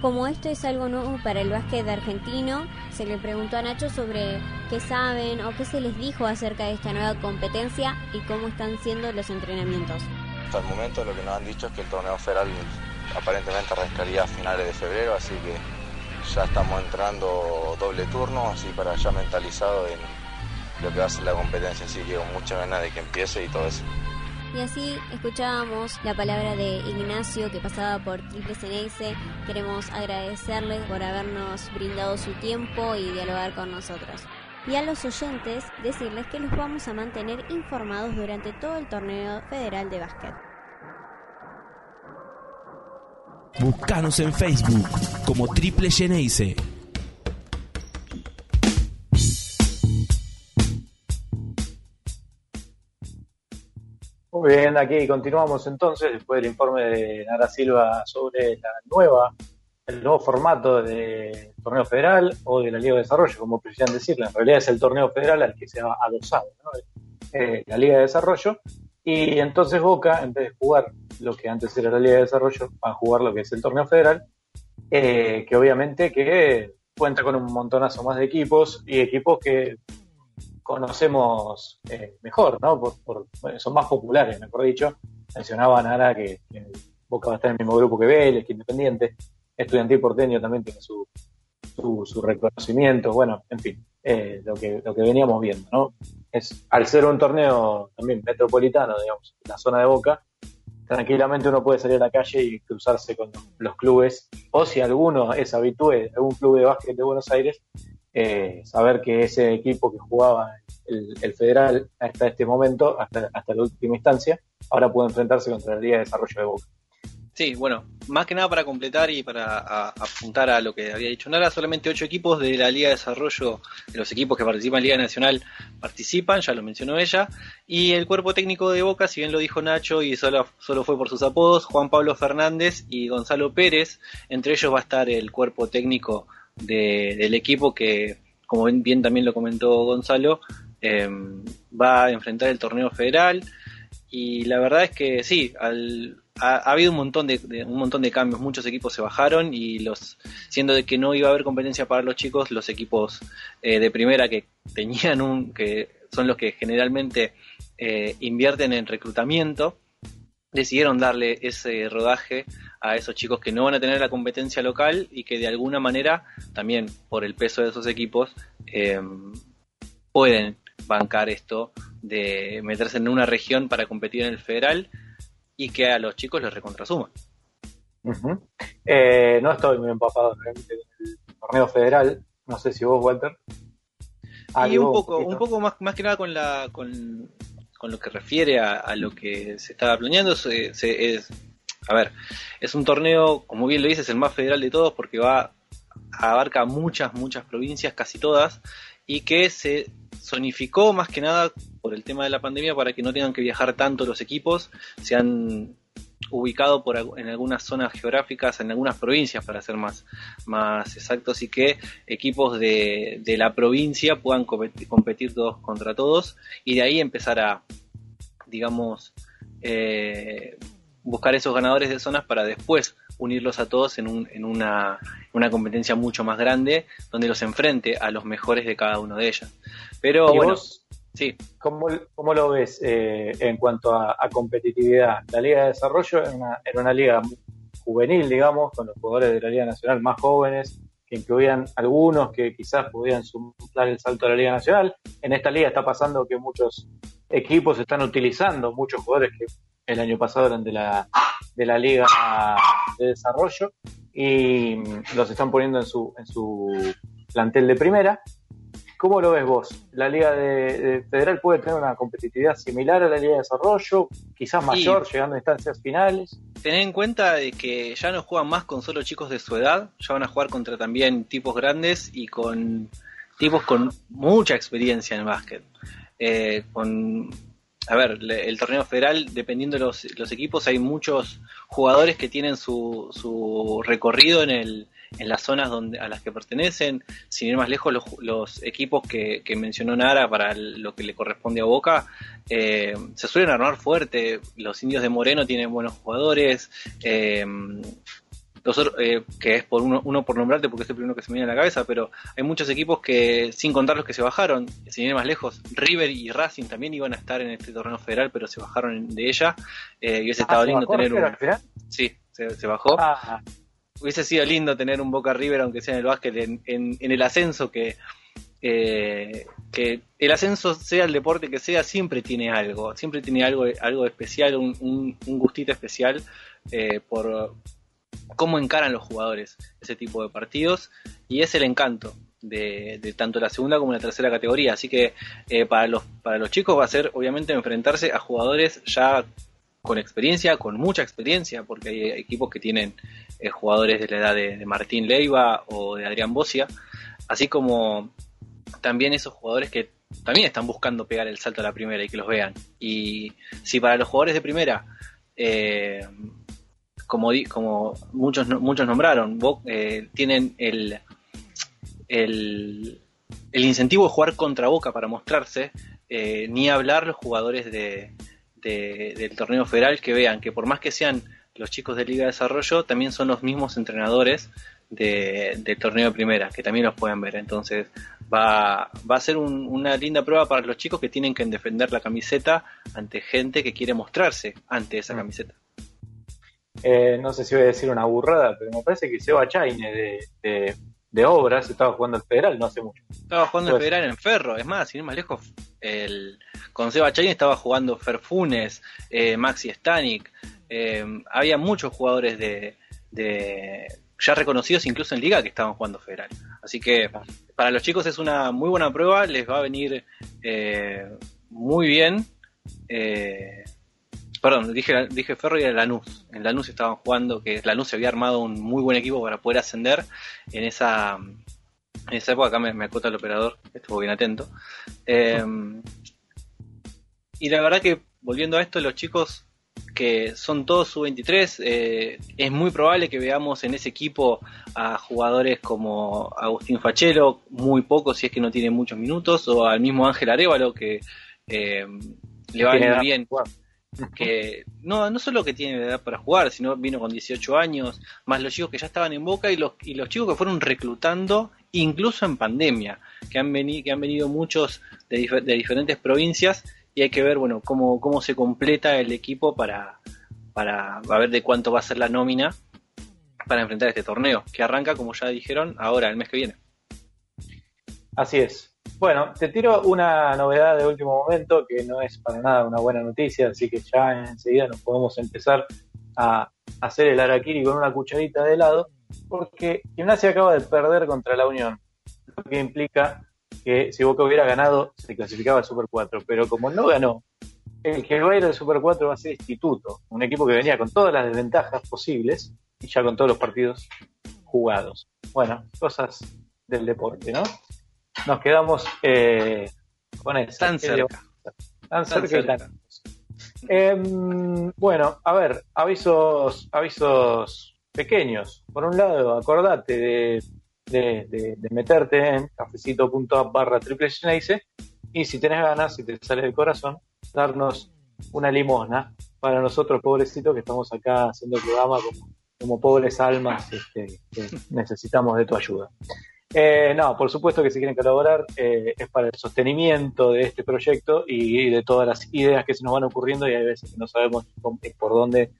Como esto es algo nuevo para el básquet argentino, se le preguntó a Nacho sobre qué saben o qué se les dijo acerca de esta nueva competencia y cómo están siendo los entrenamientos. Hasta el momento lo que nos han dicho es que el torneo federal aparentemente arrancaría a finales de febrero, así que ya estamos entrando doble turno, así para ya mentalizado en lo que va a ser la competencia, así que con mucha ganas de que empiece y todo eso. Y así escuchábamos la palabra de Ignacio que pasaba por Triple Ceneice. Queremos agradecerles por habernos brindado su tiempo y dialogar con nosotros. Y a los oyentes decirles que los vamos a mantener informados durante todo el torneo federal de básquet. Búscanos en Facebook como Triple Geneise. Muy bien, aquí continuamos entonces después del informe de Nara Silva sobre la nueva, el nuevo formato de torneo federal o de la Liga de Desarrollo, como prefieren decirlo. En realidad es el torneo federal al que se ha adosado, ¿no? Eh, la Liga de Desarrollo. Y entonces Boca, en vez de jugar lo que antes era la Liga de Desarrollo, va a jugar lo que es el torneo federal, eh, que obviamente que cuenta con un montonazo más de equipos y equipos que conocemos eh, mejor, ¿no? Por, son más populares, mejor dicho. Mencionaba Nara que, Boca va a estar en el mismo grupo que Vélez, que Independiente. Estudiantil porteño también tiene su, su, reconocimiento. Bueno, en fin, eh, lo, que, lo que veníamos viendo, ¿no? Es, al ser un torneo también metropolitano, digamos, la zona de Boca, tranquilamente uno puede salir a la calle y cruzarse con los clubes, o si alguno es habitué de algún club de básquet de Buenos Aires, eh, saber que ese equipo que jugaba el, federal hasta este momento, hasta, hasta la última instancia, ahora puede enfrentarse contra la Liga de Desarrollo de Boca. Sí, bueno, más que nada para completar y para apuntar a lo que había dicho Nara, solamente ocho equipos de la Liga de Desarrollo, de los equipos que participan en Liga Nacional, participan, ya lo mencionó ella, y el cuerpo técnico de Boca, si bien lo dijo Nacho y solo, solo fue por sus apodos, Juan Pablo Fernández y Gonzalo Pérez, entre ellos va a estar el cuerpo técnico del equipo que, como bien también lo comentó Gonzalo, em, va a enfrentar el torneo federal. Y la verdad es que sí, ha, habido un montón de, un montón de cambios, muchos equipos se bajaron y los siendo de que no iba a haber competencia para los chicos, los equipos eh, de primera que tenían un que son los que generalmente eh, invierten en reclutamiento decidieron darle ese rodaje a esos chicos que no van a tener la competencia local y que de alguna manera, también por el peso de esos equipos, eh, pueden bancar esto de meterse en una región para competir en el federal y que a los chicos les recontrasuma. Eh, no estoy muy empapado realmente el torneo federal, no sé si vos, Walter. y un poco, un, poco más, más que nada con la con con lo que refiere a, lo que se estaba planeando, es, a ver, es un torneo, como bien lo dices, el más federal de todos porque va abarca muchas, muchas provincias, casi todas, y que se zonificó más que nada por el tema de la pandemia para que no tengan que viajar tanto los equipos, se han ubicado por, en algunas zonas geográficas, en algunas provincias para ser más, más exactos, y que equipos de, de la provincia puedan competir, todos contra todos y de ahí empezar a, digamos, eh, buscar esos ganadores de zonas para después unirlos a todos en, un, en una, una, competencia mucho más grande donde los enfrente a los mejores de cada uno de ellas. Pero bueno, Sí. ¿Cómo, cómo lo ves eh, en cuanto a, competitividad? La Liga de Desarrollo era una, una liga juvenil, digamos, con los jugadores de la Liga Nacional más jóvenes, que incluían algunos que quizás podían dar el salto a la Liga Nacional. En esta liga está pasando que muchos equipos están utilizando muchos jugadores que el año pasado eran de la, de la Liga de Desarrollo y los están poniendo en su, en su plantel de primera. ¿Cómo lo ves vos? ¿La Liga de, Federal puede tener una competitividad similar a la Liga de Desarrollo? Quizás mayor, llegando a instancias finales. Tener en cuenta de que ya no juegan más con solo chicos de su edad, ya van a jugar contra también tipos grandes y con tipos con mucha experiencia en básquet. Eh, con a ver, el torneo federal, dependiendo de los, equipos, hay muchos jugadores que tienen su, su recorrido en, el, en las zonas donde, a las que pertenecen. Sin ir más lejos, los, equipos que, que, mencionó Nara para lo que le corresponde a Boca eh, se suelen armar fuerte. Los indios de Moreno tienen buenos jugadores. Eh, eh, que es por uno, uno por nombrarte porque es el primero que se me viene a la cabeza, pero hay muchos equipos que, sin contar los que se bajaron, sin ir más lejos, River y Racing también iban a estar en este torneo federal, pero se bajaron de ella, eh, y hubiese ah, estado lindo tener un... Sí, se, bajó. Ah. Hubiese sido lindo tener un Boca River, aunque sea en el básquet, en, en, el ascenso que... Eh, que el ascenso sea el deporte que sea siempre tiene algo siempre tiene algo algo especial un, un, gustito especial por cómo encaran los jugadores ese tipo de partidos y es el encanto de, tanto la segunda como la tercera categoría. Así que eh, para, los, para los chicos va a ser obviamente enfrentarse a jugadores ya con experiencia, con mucha experiencia, porque hay equipos que tienen eh, jugadores de la edad de, Martín Leiva o de Adrián Bocia, así como también esos jugadores que también están buscando pegar el salto a la primera y que los vean. Y si para los jugadores de primera eh, como, muchos, muchos nombraron, eh, tienen el, el, incentivo de jugar contra Boca para mostrarse, ni hablar los jugadores de, del torneo federal que vean que por más que sean los chicos de Liga de Desarrollo, también son los mismos entrenadores de, del torneo de primera, que también los pueden ver. Entonces va, va a ser una linda prueba para los chicos que tienen que defender la camiseta ante gente que quiere mostrarse ante esa mm. camiseta. Eh, no sé si voy a decir una burrada, pero me parece que Seba Chaine de, de, Obras estaba jugando el Federal no hace mucho. Estaba jugando el pues- Federal en Ferro, es más, sin ir más lejos, el, con Seba Chaine estaba jugando Ferfunes, eh, Maxi Stanik, eh, había muchos jugadores de, de, ya reconocidos incluso en liga que estaban jugando Federal. Así que para los chicos es una muy buena prueba, les va a venir muy bien. Eh, Perdón, dije, dije Ferro y era Lanús. En Lanús estaban jugando, que Lanús se había armado un muy buen equipo para poder ascender. En esa, en esa época, acá me, me acota el operador, estuvo bien atento. Em, y la verdad que, volviendo a esto, los chicos que son todos sub-23, eh, es muy probable que veamos en ese equipo a jugadores como Agustín Fachero, muy pocos si es que no tiene muchos minutos, o al mismo Ángel Arevalo, que eh, le va muy bien que no, no solo que tiene edad para jugar, sino vino con 18 años, más los chicos que ya estaban en Boca y los, y los chicos que fueron reclutando incluso en pandemia, que han, venido que han venido muchos de, de, diferentes provincias y hay que ver bueno cómo, cómo se completa el equipo para, para ver de cuánto va a ser la nómina para enfrentar este torneo, que arranca, como ya dijeron, ahora, el mes que viene. Así es. Bueno, te tiro una novedad de último momento que no es para nada una buena noticia, así que ya enseguida nos podemos empezar a hacer el araquiri con una cucharita de helado, porque Gimnasia acaba de perder contra la Unión, lo que implica que si Boca hubiera ganado se clasificaba al Super 4, pero como no ganó, el que va a ir al Super 4 va a ser Instituto, un equipo que venía con todas las desventajas posibles y ya con todos los partidos jugados. Bueno, cosas del deporte, ¿no? Nos quedamos eh, con eso. Tan cerca. Tan, cerca, em, bueno, a ver, avisos, avisos pequeños. Por un lado, acordate de, meterte en cafecito.app barra triple y si tenés ganas, si te sale del corazón, darnos una limosna para nosotros, pobrecitos, que estamos acá haciendo el programa como, como pobres almas este, que necesitamos de tu ayuda. Eh, no, por supuesto que si quieren colaborar eh, es para el sostenimiento de este proyecto y de todas las ideas que se nos van ocurriendo y hay veces que no sabemos por dónde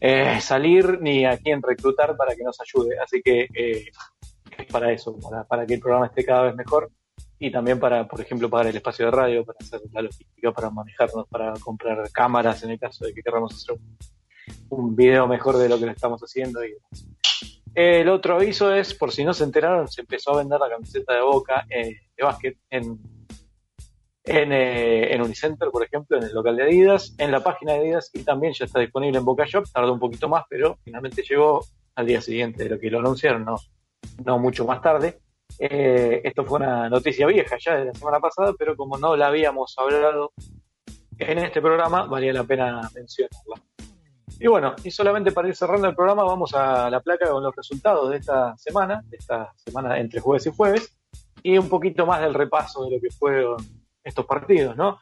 eh, salir ni a quién reclutar para que nos ayude. Así que es para eso, para, que el programa esté cada vez mejor. y también para, por ejemplo, pagar el espacio de radio, para hacer la logística, para manejarnos, para comprar cámaras en el caso de que queramos hacer un video mejor de lo que lo estamos haciendo. Y el otro aviso es, por si no se enteraron, se empezó a vender la camiseta de Boca eh, de básquet en, en, eh, en, Unicenter, por ejemplo, en el local de Adidas, en la página de Adidas y también ya está disponible en Boca Shop. Tardó un poquito más, pero finalmente llegó al día siguiente de lo que lo anunciaron, no, no mucho más tarde. Eh, esto fue una noticia vieja ya de la semana pasada, pero como no la habíamos hablado en este programa, valía la pena mencionarla. Y bueno, y solamente para ir cerrando el programa, vamos a la placa con los resultados de esta semana, de esta semana entre jueves y jueves, y un poquito más del repaso de lo que fueron estos partidos, ¿no?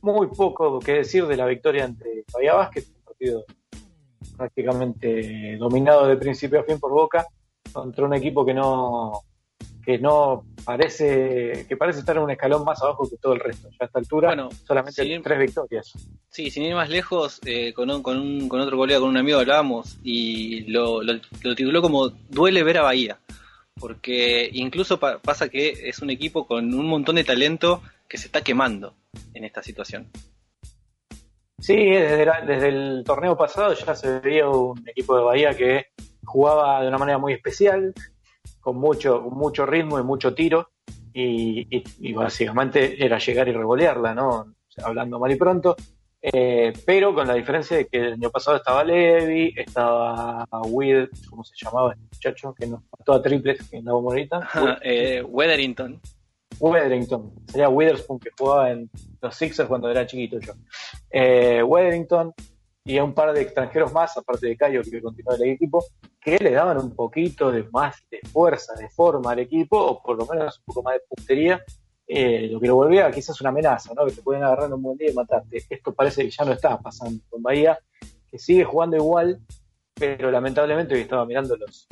Muy poco que decir de la victoria entre Bahía Vázquez, un partido prácticamente dominado de principio a fin por Boca, contra un equipo que no que no parece que parece estar en un escalón más abajo que todo el resto. Ya a esta altura, bueno, solamente tres victorias. Sí, sin ir más lejos, eh, con, un, con, un, con otro colega, con un amigo hablábamos y lo, lo, tituló como Duele ver a Bahía. Porque incluso pasa que es un equipo con un montón de talento que se está quemando en esta situación. Sí, desde, desde el torneo pasado ya se veía un equipo de Bahía que jugaba de una manera muy especial, con mucho, mucho ritmo y mucho tiro, y, básicamente era llegar y revolearla, ¿no? hablando mal y pronto, eh, pero con la diferencia de que el año pasado estaba Levi, estaba Will, ¿cómo se llamaba este muchacho? Que nos mató a triples en la bonita. eh, Weatherington. Weatherington, sería Witherspoon que jugaba en los Sixers cuando era chiquito yo. Eh, Weatherington, y a un par de extranjeros más, aparte de Cayo que continúa el equipo, que le daban un poquito de más de fuerza, de forma al equipo, o por lo menos un poco más de puntería, eh, lo que lo volvía quizás una amenaza, ¿no? que te pueden agarrar un buen día y matarte. Esto parece que ya no está pasando con Bahía, que sigue jugando igual, pero lamentablemente hoy estaba mirando los,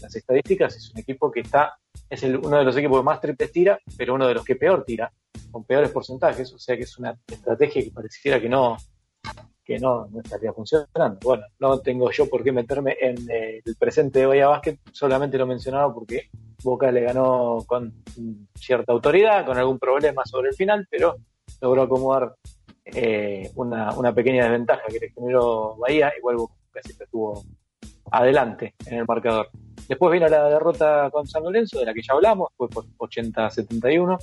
las estadísticas, es un equipo que está, es uno de los equipos que más triples tira, pero uno de los que peor tira, con peores porcentajes, o sea que es una estrategia que pareciera que no, que no, estaría funcionando. Bueno, no tengo yo por qué meterme en eh, el presente de Bahía Basket, solamente lo mencionaba porque Boca le ganó con cierta autoridad, con algún problema sobre el final, pero logró acomodar eh, una, una, pequeña desventaja que le generó Bahía, igual Boca siempre estuvo adelante en el marcador. Después vino la derrota con San Lorenzo, de la que ya hablamos, fue por 80-71.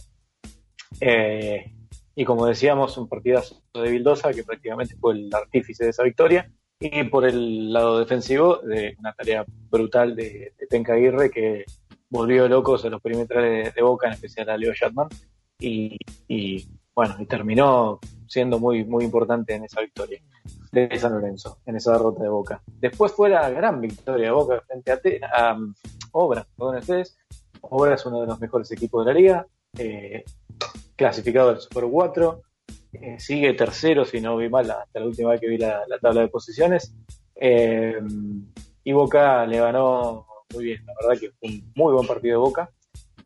Eh, y como decíamos, un partidazo de Vildosa que prácticamente fue el artífice de esa victoria. Y por el lado defensivo, de una tarea brutal de, de Penca Aguirre que volvió locos a los perimetrales de, Boca, en especial a Leo Shatman. Y, bueno, y terminó siendo muy, muy importante en esa victoria de San Lorenzo, en esa derrota de Boca. Después fue la gran victoria de Boca frente a, a Obras, perdón ustedes. Obras es uno de los mejores equipos de la liga. Eh, clasificado del Super 4, eh, sigue tercero, si no vi mal hasta la última vez que vi la, tabla de posiciones. Eh, y Boca le ganó muy bien, la verdad que fue un muy buen partido de Boca.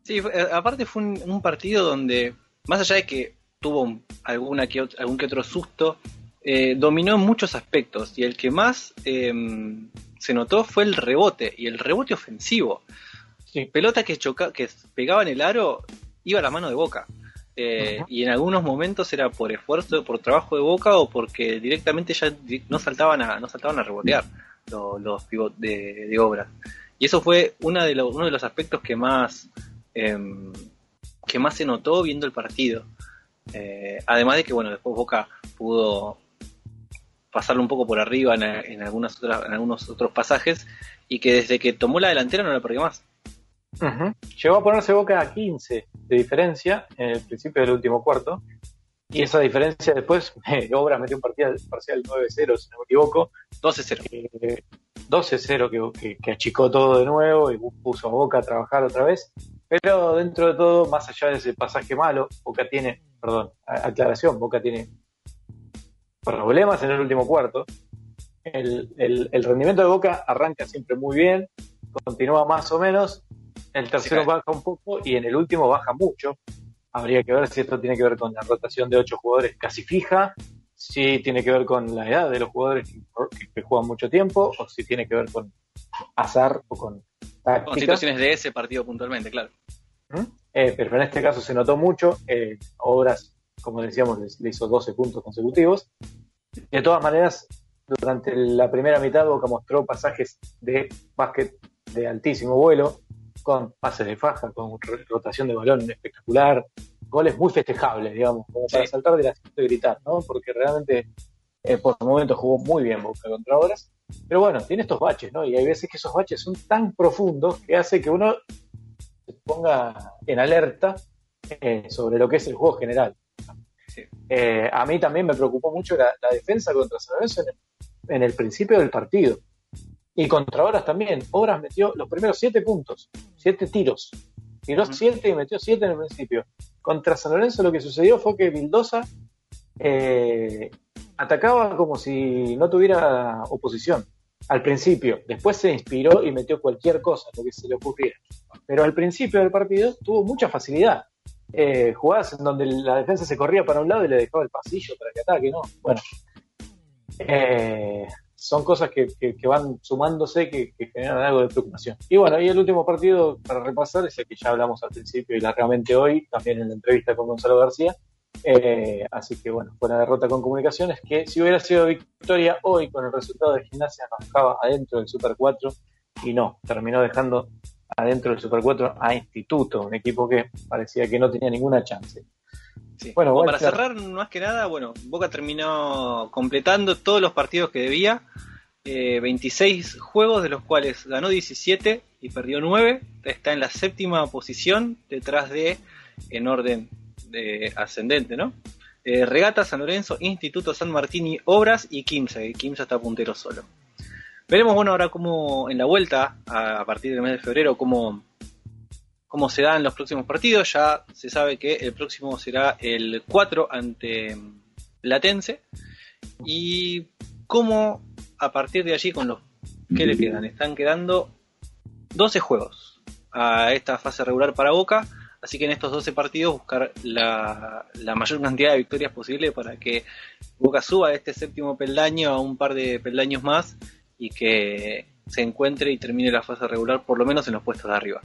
Sí, eh, aparte fue un, partido donde, más allá de que tuvo alguna que algún que otro susto, dominó en muchos aspectos y el que más se notó fue el rebote y el rebote ofensivo. Pelota que, choca, que pegaba en el aro iba a la mano de Boca. Eh, y en algunos momentos era por esfuerzo, por trabajo de boca o porque directamente ya no saltaban a, no saltaban a rebotear los, los pivots de, obra. Y eso fue una de uno de los aspectos que más, em, que más se notó viendo el partido. Eh, además de que bueno, después Boca pudo pasarlo un poco por arriba en, en, algunas otras, en algunos otros pasajes y que desde que tomó la delantera no la perdió más. Llegó a ponerse Boca a 15 de diferencia en el principio del último cuarto. Y esa diferencia después, eh, Obra metió un partido parcial 9-0, si no me equivoco. 12-0. 12-0 que, achicó todo de nuevo y puso a Boca a trabajar otra vez. Pero dentro de todo, más allá de ese pasaje malo, Boca tiene, perdón, aclaración, Boca tiene problemas en el último cuarto. El, el rendimiento de Boca arranca siempre muy bien, continúa más o menos, el tercero baja un poco y en el último baja mucho. Habría que ver si esto tiene que ver con la rotación de ocho jugadores casi fija, si tiene que ver con la edad de los jugadores que, juegan mucho tiempo, o si tiene que ver con azar o con Con situaciones de ese partido puntualmente, claro. ¿Mm? eh, pero en este caso se notó mucho. Eh, Obras, como decíamos, le hizo 12 puntos consecutivos. De todas maneras, durante la primera mitad Boca mostró pasajes de básquet de altísimo vuelo, con pases de faja, con rotación de balón espectacular, goles muy festejables, digamos, como para saltar de la y gritar, ¿no? Porque realmente eh, por el momento jugó muy bien Boca contra Obras. Pero bueno, tiene estos baches, ¿no? Y hay veces que esos baches son tan profundos que hace que uno se ponga en alerta eh, sobre lo que es el juego general. Eh, a mí también me preocupó mucho la, defensa contra San Lorenzo en el, principio del partido. Y contra Obras también. Obras metió los primeros siete puntos, siete tiros. Tiró siete y metió siete en el principio. Contra San Lorenzo lo que sucedió fue que Vildosa eh, atacaba como si no tuviera oposición al principio. Después se inspiró y metió cualquier cosa, lo que se le ocurriera. Pero al principio del partido tuvo mucha facilidad. Eh, jugadas en donde la defensa se corría para un lado y le dejaba el pasillo para que ataque, ¿no? Bueno, eh, son cosas que, van sumándose que, generan algo de preocupación. Y bueno, y el último partido para repasar es el que ya hablamos al principio y largamente hoy, también en la entrevista con Gonzalo García, eh, así que bueno, fue una derrota con comunicaciones que si hubiera sido victoria hoy con el resultado de gimnasia nos dejaba adentro del Super 4 y no, terminó dejando adentro del Super 4 a Instituto, un equipo que parecía que no tenía ninguna chance. Bueno, para cerrar, más que nada, bueno, Boca terminó completando todos los partidos que debía, 26 eh, juegos de los cuales ganó 17 y perdió 9, está en la séptima posición detrás de, en orden de ascendente, ¿no? Eh, Regata, San Lorenzo, Instituto San Martín y Obras y Kimsa, que Kimsa está puntero solo. Veremos, bueno, ahora cómo en la vuelta, a, partir del mes de febrero, cómo, cómo se dan los próximos partidos. Ya se sabe que el próximo será el 4 ante Latense. Y cómo a partir de allí, con los que le quedan, están quedando 12 juegos a esta fase regular para Boca Así que en estos 12 partidos buscar la, mayor cantidad de victorias posible para que Boca suba a este séptimo peldaño a un par de peldaños más y que se encuentre y termine la fase regular por lo menos en los puestos de arriba.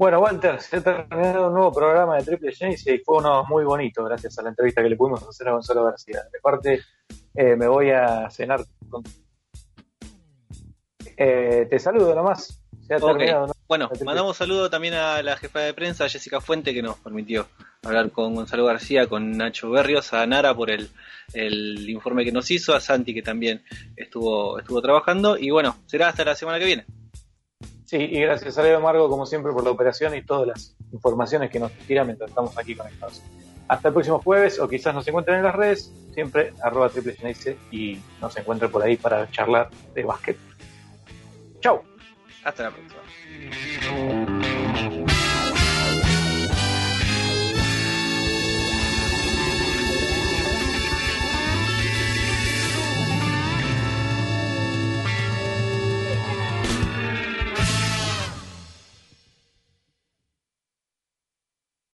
Bueno, Walter, se ha terminado un nuevo programa de Triple James y fue uno muy bonito gracias a la entrevista que le pudimos hacer a Gonzalo García. De parte, eh, me voy a cenar con... Eh, te saludo nomás. Se ha terminado, bueno, mandamos saludo también a la jefa de prensa, Jessica Fuente, que nos permitió hablar con Gonzalo García, con Nacho Berrios, a Nara por el, informe que nos hizo, a Santi que también estuvo, estuvo trabajando, y bueno, será hasta la semana que viene. Sí, y gracias a Leo Margo, como siempre, por la operación y todas las informaciones que nos tira mientras estamos aquí conectados. Hasta el próximo jueves, o quizás nos encuentren en las redes, siempre arroba triple y nos encuentren por ahí para charlar de básquet. Chau. Hasta la próxima.